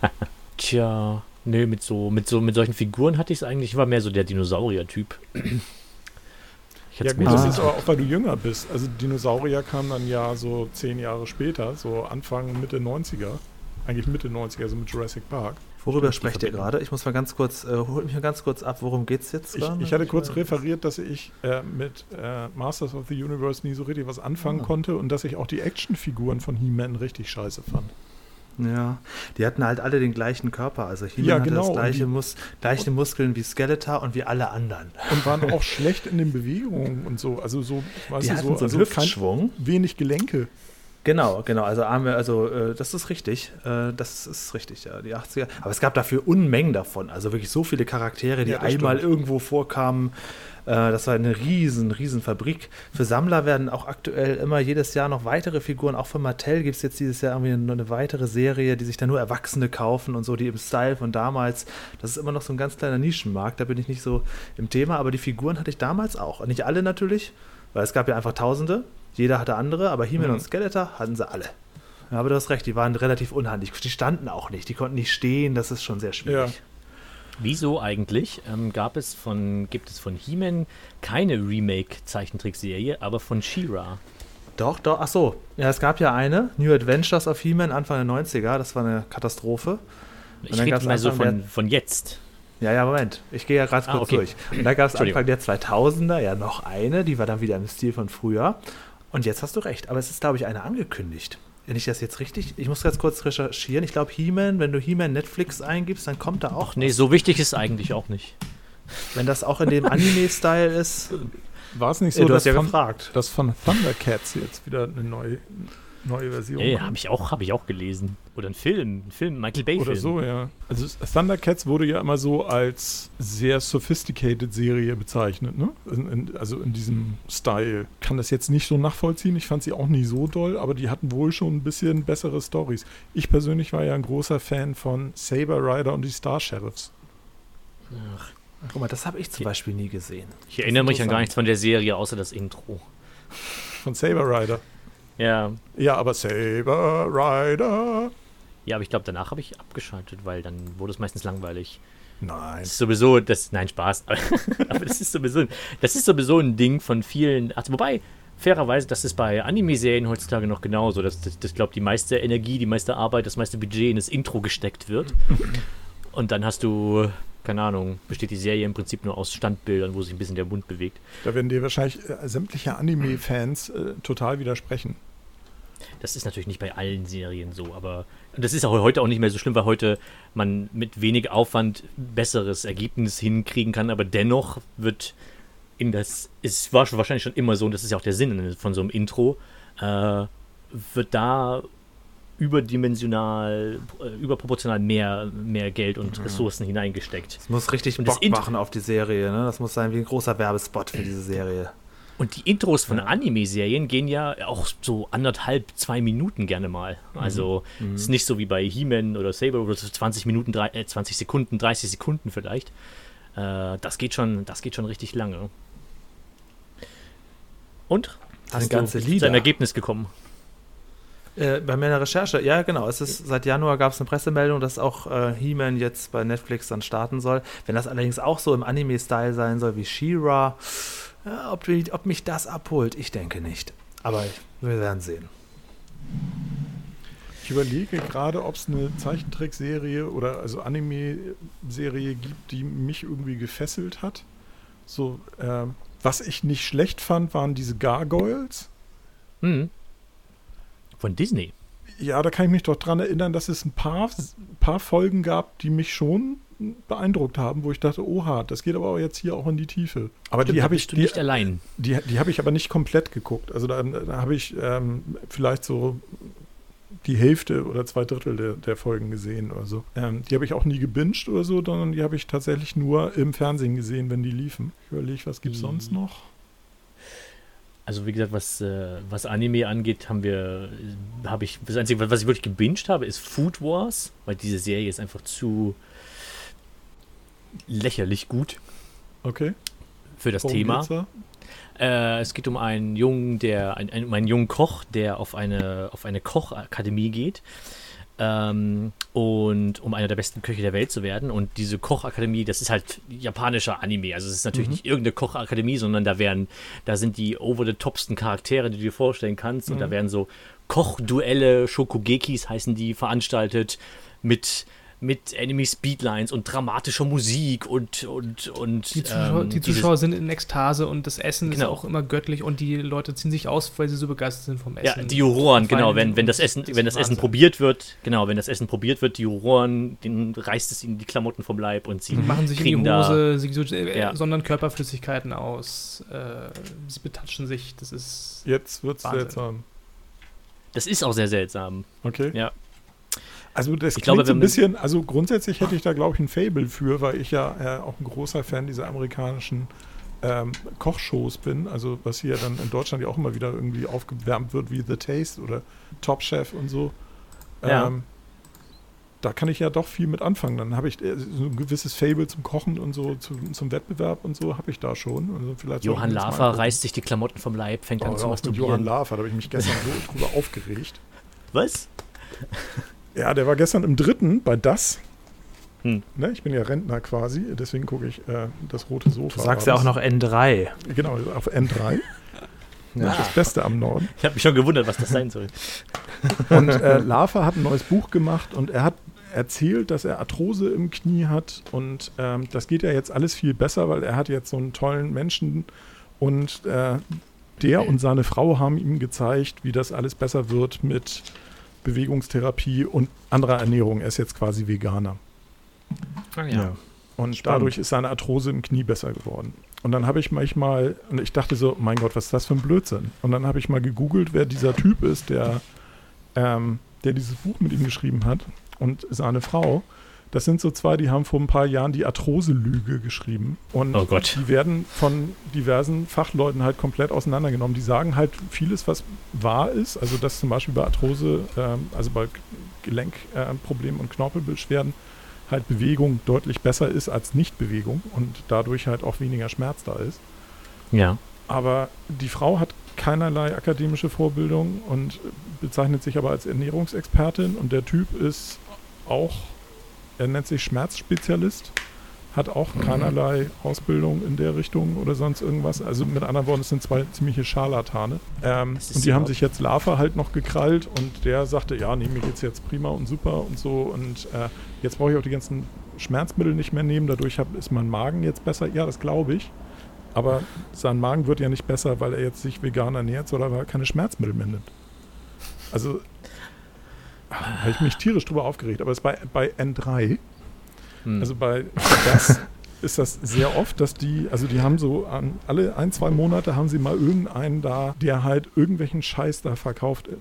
A: Tja, nee, mit so, mit so, mit solchen Figuren hatte ich es eigentlich, ich war mehr so der Dinosaurier-Typ.
C: Ja gut, das ist aber auch, weil du jünger bist. Also Dinosaurier kamen dann ja so zehn Jahre später, so Anfang, Mitte 90er. Eigentlich Mitte 90er, also mit Jurassic Park.
B: Worüber sprecht ihr gerade? Ich muss mal ganz kurz, äh, holt mich mal ganz kurz ab, worum geht's jetzt?
C: Ich, ich hatte kurz
B: äh,
C: referiert, dass ich äh, mit äh, Masters of the Universe nie so richtig was anfangen
B: Ah.
C: konnte und dass ich auch die Actionfiguren von He-Man richtig scheiße fand.
B: Ja, die hatten halt alle den gleichen Körper. Also He-Man
C: Ja,
B: hatte
C: genau,
B: das
C: und
B: gleiche,
C: die-
B: Mus gleiche Muskeln wie Skeletor und wie alle anderen.
C: Und waren [laughs] auch schlecht in den Bewegungen und so. Also so, weißt
B: die
C: du,
B: hatten
C: so,
B: so einen
C: also kein,
B: Hüftschwung.
C: wenig Gelenke.
B: Genau, genau. Also Arme, also äh, das ist richtig. Äh, das ist richtig, ja, die 80er. Aber es gab dafür Unmengen davon. Also wirklich so viele Charaktere, die
C: Ja,
B: einmal
C: stimmt.
B: irgendwo vorkamen. Äh, das war eine riesen, riesen Fabrik. Für Sammler werden auch aktuell immer jedes Jahr noch weitere Figuren. Auch von Mattel gibt es jetzt dieses Jahr irgendwie eine, eine weitere Serie, die sich dann nur Erwachsene kaufen und so, die im Style von damals. Das ist immer noch so ein ganz kleiner Nischenmarkt. Da bin ich nicht so im Thema. Aber die Figuren hatte ich damals auch. Nicht alle natürlich, weil es gab ja einfach Tausende. Jeder hatte andere, aber He-Man
C: Mhm.
B: und Skeletor hatten sie alle. Ja, aber du hast recht, die waren relativ unhandlich. Die standen auch nicht, die konnten nicht stehen, das ist schon sehr schwierig.
A: wieso eigentlich ähm, gab es von, gibt es von He-Man keine Remake-Zeichentrickserie, aber von She-Ra?
B: Doch, doch, ach so. Ja, es gab ja eine, New Adventures of He-Man Anfang der 90er, das war eine Katastrophe.
A: Ich
B: dann
A: rede mal so von,
B: der-
A: von jetzt.
B: Ja, ja, Moment. Ich gehe ja gerade
A: Ah,
B: kurz
A: okay.
B: durch. Und da gab es. Anfang der 2000er ja noch eine, die war dann wieder im Stil von früher. Und jetzt hast du recht, aber es ist, glaube ich, eine angekündigt. Wenn ich das jetzt richtig, ich muss ganz kurz recherchieren. Ich glaube, He-Man, wenn du He-Man Netflix eingibst, dann kommt da auch
A: Ach nee, so wichtig ist eigentlich auch nicht.
B: Wenn das auch in dem Anime-Style ist,
C: War es nicht
B: äh,
C: so,
B: du hast
C: dass,
B: ja
C: von,
B: gefragt.
C: dass von Thundercats jetzt wieder eine neue, neue Version
A: Ja,
C: kommt?
A: habe ich, auch- hab ich auch gelesen. Oder ein Film, ein Film, Michael Bay-Film.
C: Oder so, ja. Also Thundercats wurde ja immer so als sehr sophisticated Serie bezeichnet, ne? In, in, also in diesem Style. Kann das jetzt nicht so nachvollziehen. Ich fand sie auch nie so doll, aber die hatten wohl schon ein bisschen bessere Stories. Ich persönlich war ja ein großer Fan von Saber Rider und die Star Sheriffs.
A: Ach,
B: Guck mal, das habe ich zum Beispiel nie gesehen.
A: ich erinnere mich an gar nichts von der Serie, außer das Intro.
C: Von Saber Rider.
A: Ja,
C: Ja, aber Saber Rider.
A: ja aber ich glaube, danach habe ich abgeschaltet, weil dann wurde es meistens langweilig.
C: Nein.
A: Das ist sowieso, das, nein, Spaß, [laughs] aber das ist sowieso, das ist sowieso ein Ding von vielen, also wobei, fairerweise, das ist bei Anime-Serien heutzutage noch genauso, dass, dass, dass glaube die meiste Energie, die meiste Arbeit, das meiste Budget in das Intro gesteckt wird. [laughs] Und dann hast du, keine Ahnung, besteht die Serie im Prinzip nur aus Standbildern, wo sich ein bisschen der Mund bewegt.
C: Da werden dir wahrscheinlich äh, sämtliche Anime-Fans äh, total widersprechen.
A: Das ist natürlich nicht bei allen Serien so, aber das ist auch heute auch nicht mehr so schlimm, weil heute man mit wenig Aufwand besseres Ergebnis hinkriegen kann, aber dennoch wird in das, es war schon wahrscheinlich schon immer so, und das ist ja auch der Sinn von so einem Intro, äh, wird da überdimensional, äh, überproportional mehr, mehr Geld und Ressourcen hineingesteckt.
B: Es muss richtig
A: Und das
B: Bock
A: Int-
B: machen auf die Serie. Ne? Das muss sein wie ein großer Werbespot für diese Serie.
A: Und die Intros von Anime-Serien gehen ja auch so anderthalb, zwei Minuten gerne mal. Also ist nicht so wie bei He-Man oder Saber, wo das so 20 Minuten, drei, äh, 20 Sekunden, 30 Sekunden vielleicht. Äh, das geht schon, das geht schon richtig lange. Und? Hast
B: ganze
A: du
B: Lieder.
A: zu einem Ergebnis gekommen?
B: Äh, bei meiner Recherche, ja genau, es ist seit Januar gab es eine Pressemeldung, dass auch äh, He-Man jetzt bei Netflix dann starten soll. Wenn das allerdings auch so im Anime-Style sein soll wie She-Ra, ja, ob, ob mich das abholt, ich denke nicht. Aber wir werden sehen.
C: Ich überlege gerade, ob es eine Zeichentrickserie oder also Anime-Serie gibt, die mich irgendwie gefesselt hat. So, ähm, was ich nicht schlecht fand, waren diese Gargoyles.
A: Hm. Von Disney.
C: Ja, da kann ich mich doch dran erinnern, dass es ein paar, paar Folgen gab, die mich schon beeindruckt haben, wo ich dachte, oha, das geht aber auch jetzt hier auch in die Tiefe. Aber
A: Stimmt,
C: die habe ich, die,
A: nicht allein.
C: die, die habe ich aber nicht komplett geguckt. Also da, da habe ich ähm, vielleicht so die Hälfte oder zwei Drittel der, der Folgen gesehen oder so. Ähm, die habe ich auch nie gebinged oder so, sondern die habe ich tatsächlich nur im Fernsehen gesehen, wenn die liefen. Ich überlege, was gibt es
A: Mhm.
C: sonst noch?
A: Also wie gesagt, was, äh, was Anime angeht, haben wir, habe ich, das Einzige, was ich wirklich gebinged habe, ist Food Wars, weil diese Serie ist einfach zu lächerlich gut
C: Okay.
A: für das
C: Worum
A: Thema. Äh, es geht um einen Jungen, der, ein, ein, um einen jungen Koch, der auf eine, auf eine Kochakademie geht. Ähm, und um einer der besten Köche der Welt zu werden. Und diese Kochakademie, das ist halt japanischer Anime. Also es ist natürlich nicht irgendeine Kochakademie, sondern da werden, da sind die over-the-topsten Charaktere, die du dir vorstellen kannst. Und da werden so Kochduelle, Shokugekis heißen die, veranstaltet mit mit Enemy Speedlines und dramatischer Musik und und und
D: Die Zuschauer,
A: ähm,
D: die
A: dieses-
D: Zuschauer sind in Ekstase und das Essen ist
A: Genau.
D: auch immer göttlich und die Leute ziehen sich aus, weil sie so begeistert sind vom
A: Ja,
D: Essen.
A: die Juroren, genau, wenn, wenn das Essen,
D: ist
A: wenn das Essen probiert wird, genau, wenn das Essen probiert wird, die Juroren, denen reißt es ihnen die Klamotten vom Leib und sie
D: Sie machen sich in die
A: kriegen da,
D: Hose, sie so, äh,
A: Ja.
D: sondern Körperflüssigkeiten aus, äh, sie betatschen sich, das ist
C: Jetzt wird's
D: Wahnsinn.
C: seltsam.
A: das ist auch sehr seltsam.
C: Okay.
A: Ja.
C: Also das
A: Ich
C: klingt
A: glaube,
C: so ein bisschen, also grundsätzlich hätte ich da glaube ich ein Fable für, weil ich ja äh, auch ein großer Fan dieser amerikanischen ähm, Kochshows bin, also was hier dann in Deutschland ja auch immer wieder irgendwie aufgewärmt wird, wie The Taste oder Top Chef und so.
A: Ja.
C: Ähm, da kann ich ja doch viel mit anfangen. Dann habe ich äh, so ein gewisses Fable zum Kochen und so, zum, zum Wettbewerb und so habe ich da schon. Also vielleicht
A: Johann Lafer reißt sich die Klamotten vom Leib, fängt
C: Oh,
A: an zu
C: mit Johann
A: masturbieren.
C: Lafer, da habe ich mich gestern so drüber aufgeregt.
A: Was?
C: Ja, der war gestern im dritten bei das.
A: Hm.
C: Ne, ich bin ja Rentner quasi, deswegen gucke ich äh, das rote Sofa.
B: Du sagst ja auch noch N3.
C: Genau, auf N3. [laughs]
B: Ja.
C: Das Beste am Norden.
A: Ich habe mich schon gewundert, was das sein soll. [laughs]
C: Und äh, Lava hat ein neues Buch gemacht und er hat erzählt, dass er Arthrose im Knie hat. Und ähm, das geht ja jetzt alles viel besser, weil er hat jetzt so einen tollen Menschen und äh, der und seine Frau haben ihm gezeigt, wie das alles besser wird mit Bewegungstherapie und anderer Ernährung. Er ist jetzt quasi Veganer.
A: Ja.
C: Und
A: Spannend.
C: dadurch ist seine Arthrose im Knie besser geworden. Und dann habe ich manchmal, und ich dachte so, mein Gott, was ist das für ein Blödsinn? Und dann habe ich mal gegoogelt, wer dieser Typ ist, der, ähm, der dieses Buch mit ihm geschrieben hat und seine Frau. Das sind so zwei, die haben vor ein paar Jahren die Arthrose-Lüge geschrieben. Und
A: Oh Gott.
C: die werden von diversen Fachleuten halt komplett auseinandergenommen. Die sagen halt vieles, was wahr ist. Also dass zum Beispiel bei Arthrose, ähm, also bei Gelenkproblemen äh, Problemen und Knorpelbeschwerden, halt Bewegung deutlich besser ist als Nichtbewegung und dadurch halt auch weniger Schmerz da ist.
A: Ja.
C: Aber die Frau hat keinerlei akademische Vorbildung und bezeichnet sich aber als Ernährungsexpertin und der Typ ist auch, er nennt sich Schmerzspezialist, hat auch keinerlei Ausbildung in der Richtung oder sonst irgendwas. Also mit anderen Worten, es sind zwei ziemliche Scharlatane. Ähm, und die haben sich jetzt Lava halt noch gekrallt und der sagte, ja, nee, mir geht's jetzt prima und super und so und äh, jetzt brauche ich auch die ganzen Schmerzmittel nicht mehr nehmen, dadurch hab, ist mein Magen jetzt besser. Ja, das glaube ich. Aber sein Magen wird ja nicht besser, weil er jetzt sich vegan ernährt, sondern weil er keine Schmerzmittel mehr nimmt. Also habe ich mich tierisch drüber aufgeregt. Aber es ist bei, bei N3,
A: Hm.
C: also bei das ist das sehr oft, dass die, also die haben so an alle ein, zwei Monate haben sie mal irgendeinen da, der halt irgendwelchen Scheiß da verkauft im,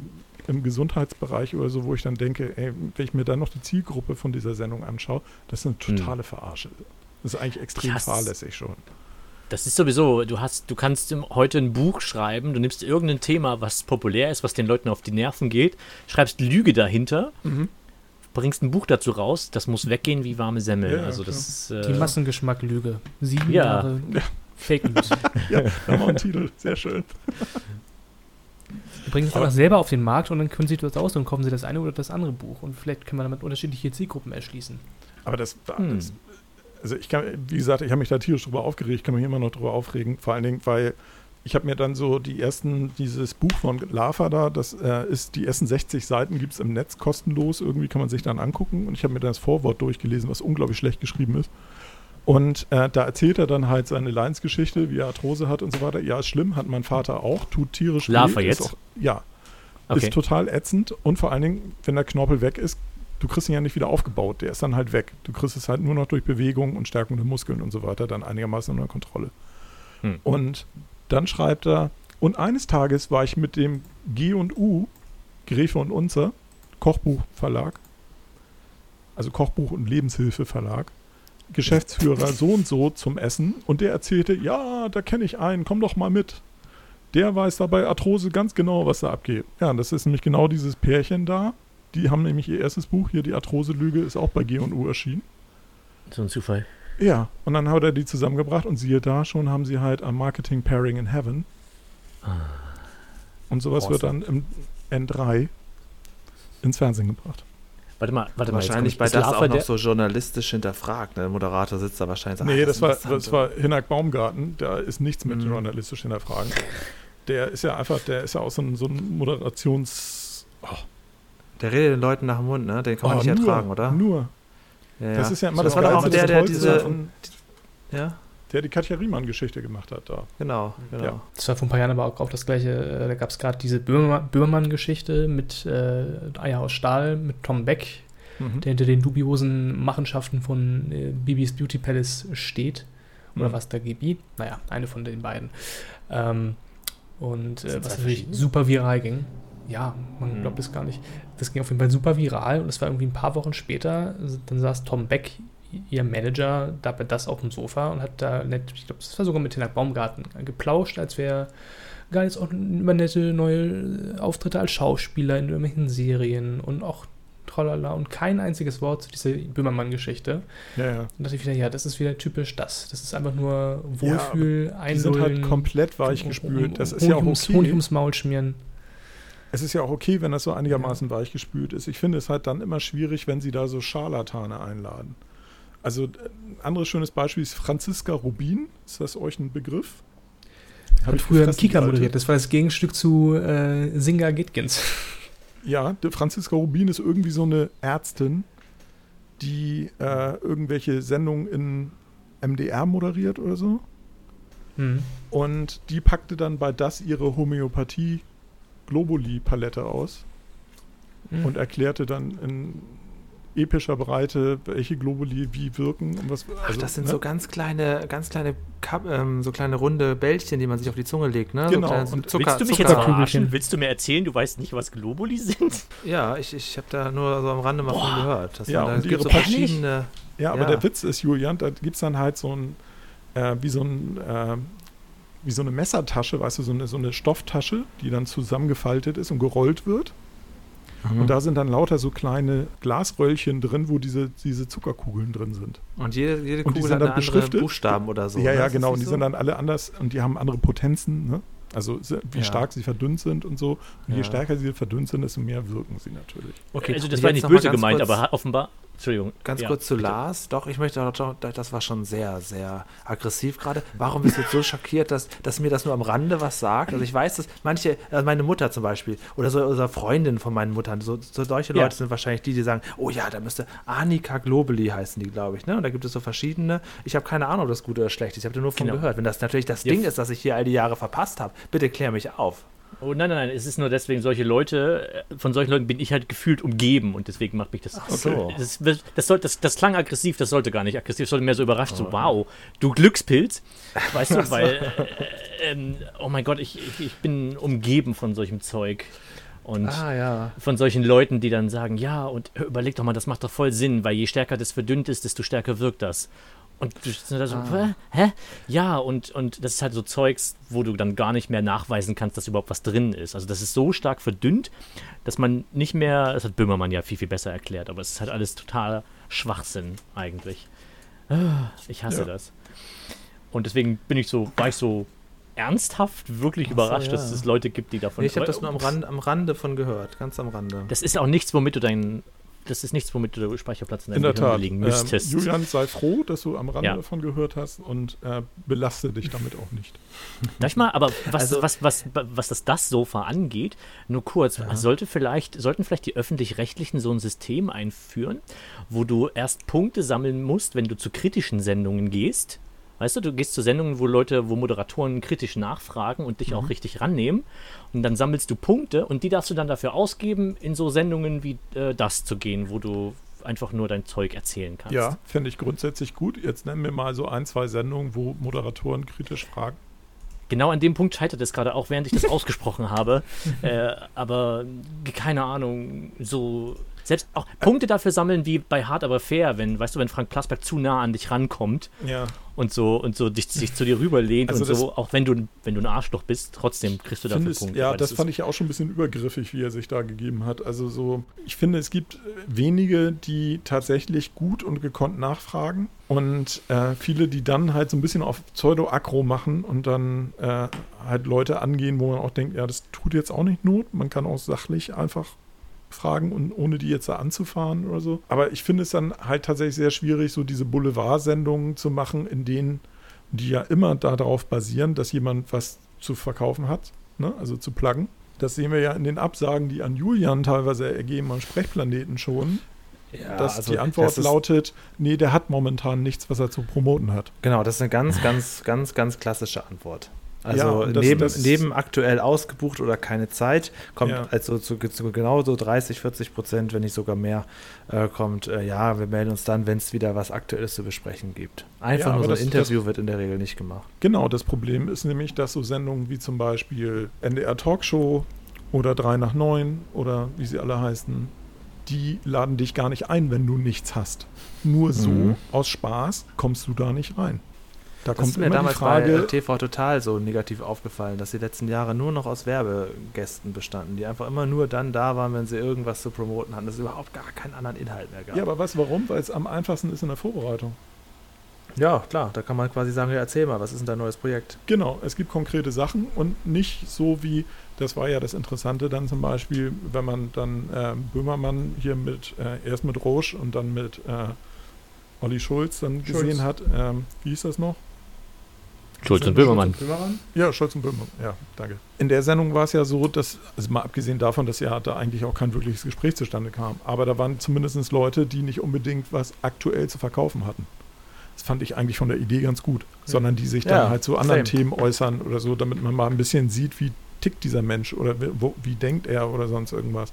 C: im Gesundheitsbereich oder so, wo ich dann denke, ey, wenn ich mir dann noch die Zielgruppe von dieser Sendung anschaue, das ist eine totale Verarsche. Das ist eigentlich extrem fahrlässig schon.
A: Das ist sowieso, du hast, du kannst heute ein Buch schreiben, du nimmst irgendein Thema, was populär ist, was den Leuten auf die Nerven geht, schreibst Lüge dahinter,
C: Mhm.
A: bringst ein Buch dazu raus, das muss weggehen wie warme Semmel.
C: Ja,
A: also das ist,
D: die
A: äh,
D: Massengeschmack-Lüge. Sieben
A: Ja.
D: Jahre Fake News. [laughs]
C: Ja, da war ein Titel. Sehr schön.
D: Die bringen es einfach selber auf den Markt und dann können sie das aus und kaufen sie das eine oder das andere Buch. Und vielleicht können wir damit unterschiedliche Zielgruppen erschließen.
C: Aber das war
A: Hm.
C: Also ich kann, wie gesagt, ich habe mich da tierisch drüber aufgeregt, ich kann mich immer noch drüber aufregen, vor allen Dingen, weil ich habe mir dann so die ersten, dieses Buch von Lava da, das äh, ist, die ersten 60 Seiten gibt es im Netz kostenlos, irgendwie kann man sich dann angucken und ich habe mir dann das Vorwort durchgelesen, was unglaublich schlecht geschrieben ist. Und äh, da erzählt er dann halt seine Leidensgeschichte, wie er Arthrose hat und so weiter. Ja, ist schlimm, hat mein Vater auch, tut tierisch
A: Lava
C: weh.
A: jetzt?
C: Auch, ja,
A: okay.
C: ist total ätzend und vor allen Dingen, wenn der Knorpel weg ist, du kriegst ihn ja nicht wieder aufgebaut, der ist dann halt weg. Du kriegst es halt nur noch durch Bewegung und Stärkung der Muskeln und so weiter dann einigermaßen unter Kontrolle.
A: Hm.
C: Und dann schreibt er, und eines Tages war ich mit dem G und U, Gräfe und Unzer, Kochbuchverlag, also Kochbuch- und Lebenshilfeverlag, Geschäftsführer so und so zum Essen und der erzählte, ja, da kenne ich einen, komm doch mal mit. der weiß da bei Arthrose ganz genau, was da abgeht. Ja, und das ist nämlich genau dieses Pärchen da. Die haben nämlich ihr erstes Buch hier, die Arthrose-Lüge, ist auch bei G&U erschienen.
A: So ein Zufall.
C: Ja, und dann hat er die zusammengebracht und siehe da schon, haben sie halt am Marketing Pairing in Heaven. Und sowas wird dann im N3 ins Fernsehen gebracht.
A: Warte mal, warte
B: wahrscheinlich
A: mal.
B: bei das auch noch so journalistisch hinterfragt. Ne? Der Moderator sitzt da wahrscheinlich
C: so, Nee, ah, das, das, war, das war Hinak Baumgarten. Da ist nichts mit mhm. journalistisch hinterfragen. Der ist ja einfach, der ist ja auch so ein, so ein Moderations. Oh.
B: Der redet den Leuten nach dem Mund, ne? Den kann man oh, nicht nur, ertragen, oder?
C: Nur.
B: Ja, das ist ja immer das, das war doch auch der, der diese.
C: Ja? Der die Katja Riemann-Geschichte gemacht hat da.
B: Genau, genau. Ja.
D: Das war vor ein paar Jahren aber auch, auch das gleiche. Äh, da gab es gerade diese Böhmermann-Geschichte mit äh, Eier aus Stahl, mit Tom Beck, mhm. der hinter den dubiosen Machenschaften von äh, Bibis Beauty Palace steht. Oder mhm. was da GB? Naja, eine von den beiden. Ähm, und äh, was natürlich super viral ging. Ja, man mhm. glaubt es gar nicht. Das ging auf jeden Fall super viral und es war irgendwie ein paar Wochen später, dann saß Tom Beck ihr Manager da bei das auf dem Sofa und hat da nett, ich glaube, das war sogar mit Hinak Baumgarten, geplauscht, als wäre gar jetzt auch über nette neue Auftritte als Schauspieler in irgendwelchen Serien und auch tralala und kein einziges Wort zu dieser Böhmermann-Geschichte.
C: Ja, ja.
D: Und dachte ich wieder, ja, das ist wieder typisch das. Das ist einfach nur Wohlfühl, ja,
C: Die sind halt komplett weichgespült. Das ist ja auch okay.
D: Honig ums Maul schmieren.
C: Es ist ja auch okay, wenn das so einigermaßen ja. weichgespült ist. Ich finde es halt dann immer schwierig, wenn sie da so Scharlatane einladen. Also ein anderes schönes Beispiel ist Franziska Rubin. Ist das euch ein Begriff?
D: Habe ich früher im Kika moderiert. Das war das Gegenstück zu äh, Singa Gitkins. [laughs]
C: Ja, Franziska Rubin ist irgendwie so eine Ärztin, die äh, irgendwelche Sendungen in MDR moderiert oder so. Mhm. Und die packte dann bei das ihre Homöopathie Globuli-Palette aus mhm. und erklärte dann in epischer Breite, welche Globuli wie wirken und was.
B: Also, Ach, das sind ne? so ganz kleine, ganz kleine, ähm, so kleine runde Bällchen, die man sich auf die Zunge legt, ne?
C: Genau.
B: So
C: kleine,
A: und Zucker, willst du mich Zucker jetzt verarschen? Willst du mir erzählen, du weißt nicht, was Globuli sind?
B: Ja, ich, ich habe da nur so am Rande mal von gehört.
C: Dass ja, da gibt so verschiedene. Ja, aber ja. der Witz ist, Julian, da gibt es dann halt so ein, äh, wie so ein, äh, wie so eine Messertasche, weißt du, so eine, so eine Stofftasche, die dann zusammengefaltet ist und gerollt wird. Mhm. Und da sind dann lauter so kleine Glasröllchen drin, wo diese, diese Zuckerkugeln drin sind.
B: Und jede, jede Kugel und die sind dann beschriftet. Buchstaben oder so.
C: Ja, ja, ne? genau. Und die so? sind dann alle anders und die haben andere Potenzen. Ne? Also wie ja. stark sie verdünnt sind und so. Und ja. je stärker sie verdünnt sind, desto mehr wirken sie natürlich.
A: Okay, also das war nicht böse gemeint, aber offenbar. Entschuldigung.
B: Ganz ja, kurz zu bitte. Lars. Doch, ich möchte auch, das war schon sehr, sehr aggressiv gerade. Warum bist du jetzt so [laughs] schockiert, dass, dass mir das nur am Rande was sagt? Also ich weiß, dass manche, also meine Mutter zum Beispiel, oder so oder Freundin von meinen Muttern, so, so solche Leute sind wahrscheinlich die, die sagen, oh ja, da müsste Annika Globally heißen die, glaube ich. Ne? Und da gibt es so verschiedene. Ich habe keine Ahnung, ob das gut oder schlecht ist. Ich habe nur von genau. gehört. Wenn das natürlich das Ding ist, das ich hier all die Jahre verpasst habe, bitte klär mich auf.
A: Oh nein, nein, nein, es ist nur deswegen, solche Leute, äh, von solchen Leuten bin ich halt gefühlt umgeben und deswegen macht mich das.
B: Ach so.
A: Das, das, soll, das, das klang aggressiv, das sollte gar nicht aggressiv, das sollte mehr so überrascht, oh. so wow, du Glückspilz. Weißt du, weil, äh, äh, oh mein Gott, ich, ich, ich bin umgeben von solchem Zeug. Und
B: ah, ja.
A: von solchen Leuten, die dann sagen, ja, und überleg doch mal, das macht doch voll Sinn, weil je stärker das verdünnt ist, desto stärker wirkt das. Und du sind da so, ah. hä? Ja, und, und das ist halt so Zeugs, wo du dann gar nicht mehr nachweisen kannst, dass überhaupt was drin ist. Also das ist so stark verdünnt, dass man nicht mehr, das hat Böhmermann ja viel, viel besser erklärt, aber es ist halt alles total Schwachsinn eigentlich. Ah, ich hasse ja. das. Und deswegen bin ich so, war ich so ernsthaft wirklich Achso, überrascht, ja. dass es Leute gibt, die davon.
B: Nee, ich habe das nur am, Rand, am Rande von gehört, ganz am Rande.
A: Das ist auch nichts, womit du dein das ist nichts, womit du Speicherplatz
C: in, in der Tat. legen müsstest. Ähm, Julian, sei froh, dass du am Rande ja. davon gehört hast und äh, belaste dich damit auch nicht. [laughs]
A: Darf ich mal, aber was, also, was, was, was das, das Sofa angeht, nur kurz, ja. sollte vielleicht, sollten vielleicht die Öffentlich-Rechtlichen so ein System einführen, wo du erst Punkte sammeln musst, wenn du zu kritischen Sendungen gehst Weißt du, du gehst zu Sendungen, wo Leute, wo Moderatoren kritisch nachfragen und dich mhm. auch richtig rannehmen. Und dann sammelst du Punkte und die darfst du dann dafür ausgeben, in so Sendungen wie äh, das zu gehen, wo du einfach nur dein Zeug erzählen kannst.
C: Ja, finde ich grundsätzlich gut. Jetzt nennen wir mal so ein, zwei Sendungen, wo Moderatoren kritisch fragen.
A: Genau an dem Punkt scheitert es gerade, auch während ich das [laughs] ausgesprochen habe. Äh, aber keine Ahnung, so selbst auch Punkte dafür sammeln wie bei Hard aber fair, wenn, weißt du, wenn Frank Plasberg zu nah an dich rankommt
C: Ja.
A: und so und so dich, sich zu dir rüberlehnt
C: Also
A: und
C: das-
A: so, auch wenn du, wenn du ein Arschloch bist, trotzdem kriegst du dafür
C: Findest,
A: Punkte.
C: ja, das,
A: ist-
C: fand ich ja auch schon ein bisschen übergriffig, wie er sich da gegeben hat. Also so, ich finde, es gibt wenige, die tatsächlich gut und gekonnt nachfragen und äh, viele, die dann halt so ein bisschen auf Pseudo-Aggro machen und dann äh, halt Leute angehen, wo man auch denkt, ja, das tut jetzt auch nicht Not. Man kann auch sachlich einfach fragen und ohne die jetzt da anzufahren oder so. Aber ich finde es dann halt tatsächlich sehr schwierig, so diese Boulevard-Sendungen zu machen, in denen die ja immer darauf basieren, dass jemand was zu verkaufen hat, ne? also zu pluggen. Das sehen wir ja in den Absagen, die an Julian teilweise ergeben, an Sprechplaneten schon,
B: Ja,
C: dass
B: also
C: die Antwort
B: das
C: lautet, nee, der hat momentan nichts, was er zu promoten hat.
B: Genau, das ist eine ganz, ganz, ganz, ganz klassische Antwort.
C: Ja,
B: Also
C: das-
B: neben,
C: das-
B: neben aktuell ausgebucht oder keine Zeit kommt
C: Ja.
B: also zu, zu genau so 30, 40 Prozent, wenn nicht sogar mehr, äh, kommt, äh, ja, wir melden uns dann, wenn es wieder was Aktuelles zu besprechen gibt. Einfach
C: Ja,
B: nur so ein
C: das-
B: Interview wird in der Regel nicht gemacht.
C: Genau, das Problem ist nämlich, dass so Sendungen wie zum Beispiel NDR Talkshow oder 3 nach 9 oder wie sie alle heißen, die laden dich gar nicht ein, wenn du nichts hast. Nur so,
B: Mhm.
C: aus Spaß, kommst du da nicht rein. Da
B: Das
C: kommt
B: ist mir
C: immer die
B: damals bei äh,
C: Frage,
B: TV Total so negativ aufgefallen, dass die letzten Jahre nur noch aus Werbegästen bestanden, die einfach immer nur dann da waren, wenn sie irgendwas zu promoten hatten, dass es überhaupt gar keinen anderen Inhalt mehr gab.
C: ja, aber was, warum? Weil es am einfachsten ist in der Vorbereitung.
B: Ja, klar, da kann man quasi sagen, ja, erzähl mal, was ist denn dein neues Projekt?
C: Genau, es gibt konkrete Sachen und nicht so wie, das war ja das Interessante dann zum Beispiel, wenn man dann ähm, Böhmermann hier mit, äh, erst mit Roche und dann mit äh, Olli Schulz dann
D: Schulz.
C: gesehen hat, ähm, wie hieß das noch?
A: Schulz und Böhmermann.
D: Böhmermann?
C: Ja, Scholz und Böhmermann, ja, danke. In der Sendung war es ja so, dass, also mal abgesehen davon, dass ja da eigentlich auch kein wirkliches Gespräch zustande kam, aber da waren zumindest Leute, die nicht unbedingt was aktuell zu verkaufen hatten. Das fand ich eigentlich von der Idee ganz gut, sondern die sich dann
B: Ja,
C: halt zu anderen
B: same.
C: Themen äußern oder so, damit man mal ein bisschen sieht, wie tickt dieser Mensch oder wie, wo, wie denkt er oder sonst irgendwas.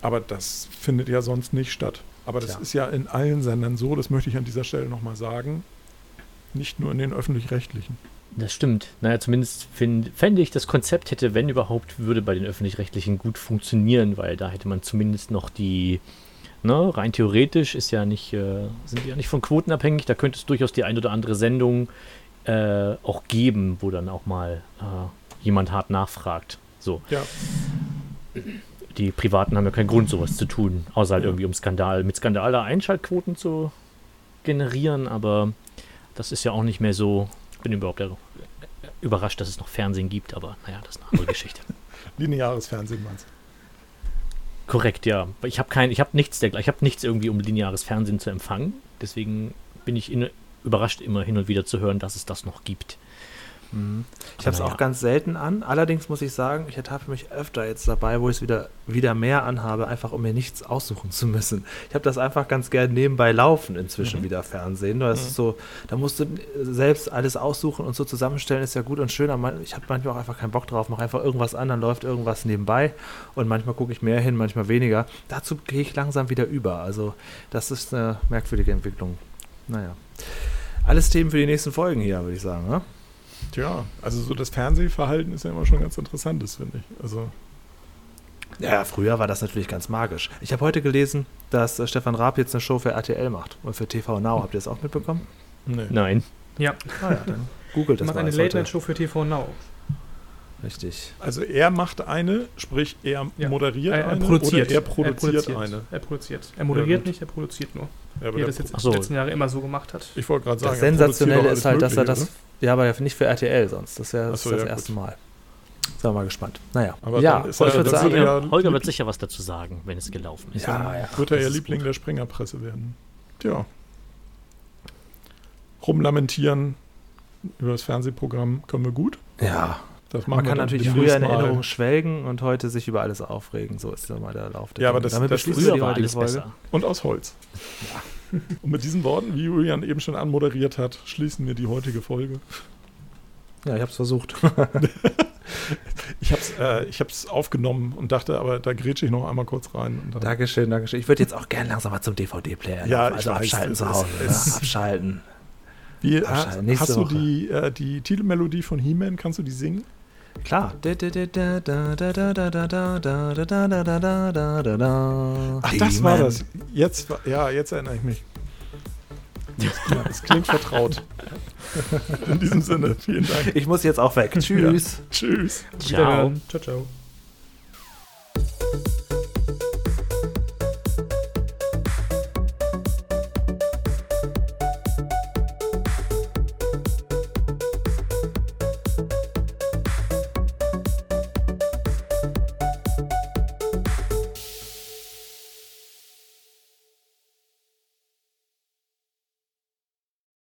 C: Aber das findet ja sonst nicht statt. Aber das
B: Tja.
C: ist ja in allen Sendern so, das möchte ich an dieser Stelle nochmal sagen, nicht nur in den öffentlich-rechtlichen.
A: Das stimmt. Naja, zumindest find, fände ich, das Konzept hätte, wenn überhaupt, würde bei den Öffentlich-Rechtlichen gut funktionieren, weil da hätte man zumindest noch die, ne, rein theoretisch ist ja nicht, äh, sind die ja nicht von Quoten abhängig, da könnte es durchaus die ein oder andere Sendung äh, auch geben, wo dann auch mal äh, jemand hart nachfragt. So.
C: Ja.
A: Die Privaten haben ja keinen Grund, sowas zu tun, außer halt
C: Ja.
A: irgendwie um Skandal, mit Skandal da Einschaltquoten zu generieren, aber das ist ja auch nicht mehr so. Ich bin überhaupt überrascht, dass es noch Fernsehen gibt, aber naja, das ist eine andere Geschichte. [laughs]
C: Lineares Fernsehen meinst du?
A: Korrekt, ja. Ich habe kein, ich habe nichts, der, ich habe nichts irgendwie, um lineares Fernsehen zu empfangen. Deswegen bin ich in, überrascht, immer hin und wieder zu hören, dass es das noch gibt.
B: Mhm. Ich habe es auch ganz selten an. Allerdings muss ich sagen, ich ertappe mich öfter jetzt dabei, wo ich es wieder, wieder mehr anhabe, einfach um mir nichts aussuchen zu müssen. Ich habe das einfach ganz gern nebenbei laufen inzwischen
C: Mhm.
B: wieder Fernsehen. Das
C: Mhm.
B: ist so, da musst du selbst alles aussuchen und so zusammenstellen, ist ja gut und schön. Aber ich habe manchmal auch einfach keinen Bock drauf, mache einfach irgendwas an, dann läuft irgendwas nebenbei und manchmal gucke ich mehr hin, manchmal weniger. Dazu gehe ich langsam wieder über. Also das ist eine merkwürdige Entwicklung. Naja. Alles Themen für die nächsten Folgen hier, würde ich sagen. Ne?
C: Tja, also so das Fernsehverhalten ist ja immer schon ganz interessant, das finde ich. Also,
B: Ja, früher war das natürlich ganz magisch. Ich habe heute gelesen, dass äh, Stefan Raab jetzt eine Show für RTL macht und für TV Now. Habt ihr das auch mitbekommen?
C: nee.
A: Nein.
D: Ja,
B: Ah ja, dann googelt das
D: macht eine
B: mal heute.
D: Late-Night-Show für TV Now.
B: Richtig.
C: Also er macht eine, sprich er
D: Ja.
C: moderiert
D: Er, er
C: eine
D: produziert.
C: oder er produziert,
D: er
C: eine.
D: Er produziert. Er moderiert
C: gut.
D: nicht, er produziert nur.
C: Ja, aber
D: Wie er das jetzt
A: so.
D: in den letzten Jahren immer so gemacht hat.
C: ich wollte gerade sagen,
B: Das
C: er produziert
B: Sensationelle ist halt, dass er das.
C: Mögliche,
B: Ja, aber nicht für RTL sonst. Das ja das,
C: so,
B: das
C: ja,
B: erste
C: gut.
B: Mal. Sind wir mal gespannt. Naja.
C: Aber
B: ja,
C: ist
B: ich
C: er-
B: sagen,
C: ja
A: Holger
C: Lieb-
A: wird sicher was dazu sagen, wenn es gelaufen ist.
B: ja, ja.
C: Wird er ja Liebling
B: gut.
C: der Springerpresse werden. Tja. Rumlamentieren über das Fernsehprogramm können wir gut.
B: Ja, man kann natürlich früher in
C: mal.
B: Erinnerung schwelgen und heute sich über alles aufregen. So ist ja mal der Lauf der
C: Ja, aber das-
B: Damit
C: das
A: Früher war alles
B: Folge.
A: besser.
C: Und aus Holz. Und mit diesen Worten, wie Julian eben schon anmoderiert hat, schließen wir die heutige Folge.
B: Ja, ich habe es versucht. [laughs] [laughs]
C: Ich habe es äh, ich hab's aufgenommen und dachte, aber da grätsche ich noch einmal kurz rein.
B: Dankeschön, Dankeschön. Ich würde jetzt auch gern langsam mal zum DVD-Player.
C: Ja,
B: also
C: weiß,
B: abschalten zu
C: ist-
B: Hause.
C: es-
B: ja, abschalten.
C: wie,
B: Abschalten,
C: hast, hast du die, äh, die Titelmelodie von He-Man, kannst du die singen?
B: Klar.
C: Ach, das war das. Jetzt, ja, jetzt erinnere ich mich. Es klingt vertraut. In diesem Sinne, vielen Dank.
B: Ich muss jetzt auch weg. Tschüss. Ja.
C: Tschüss.
A: Ciao.
D: Ciao, ciao.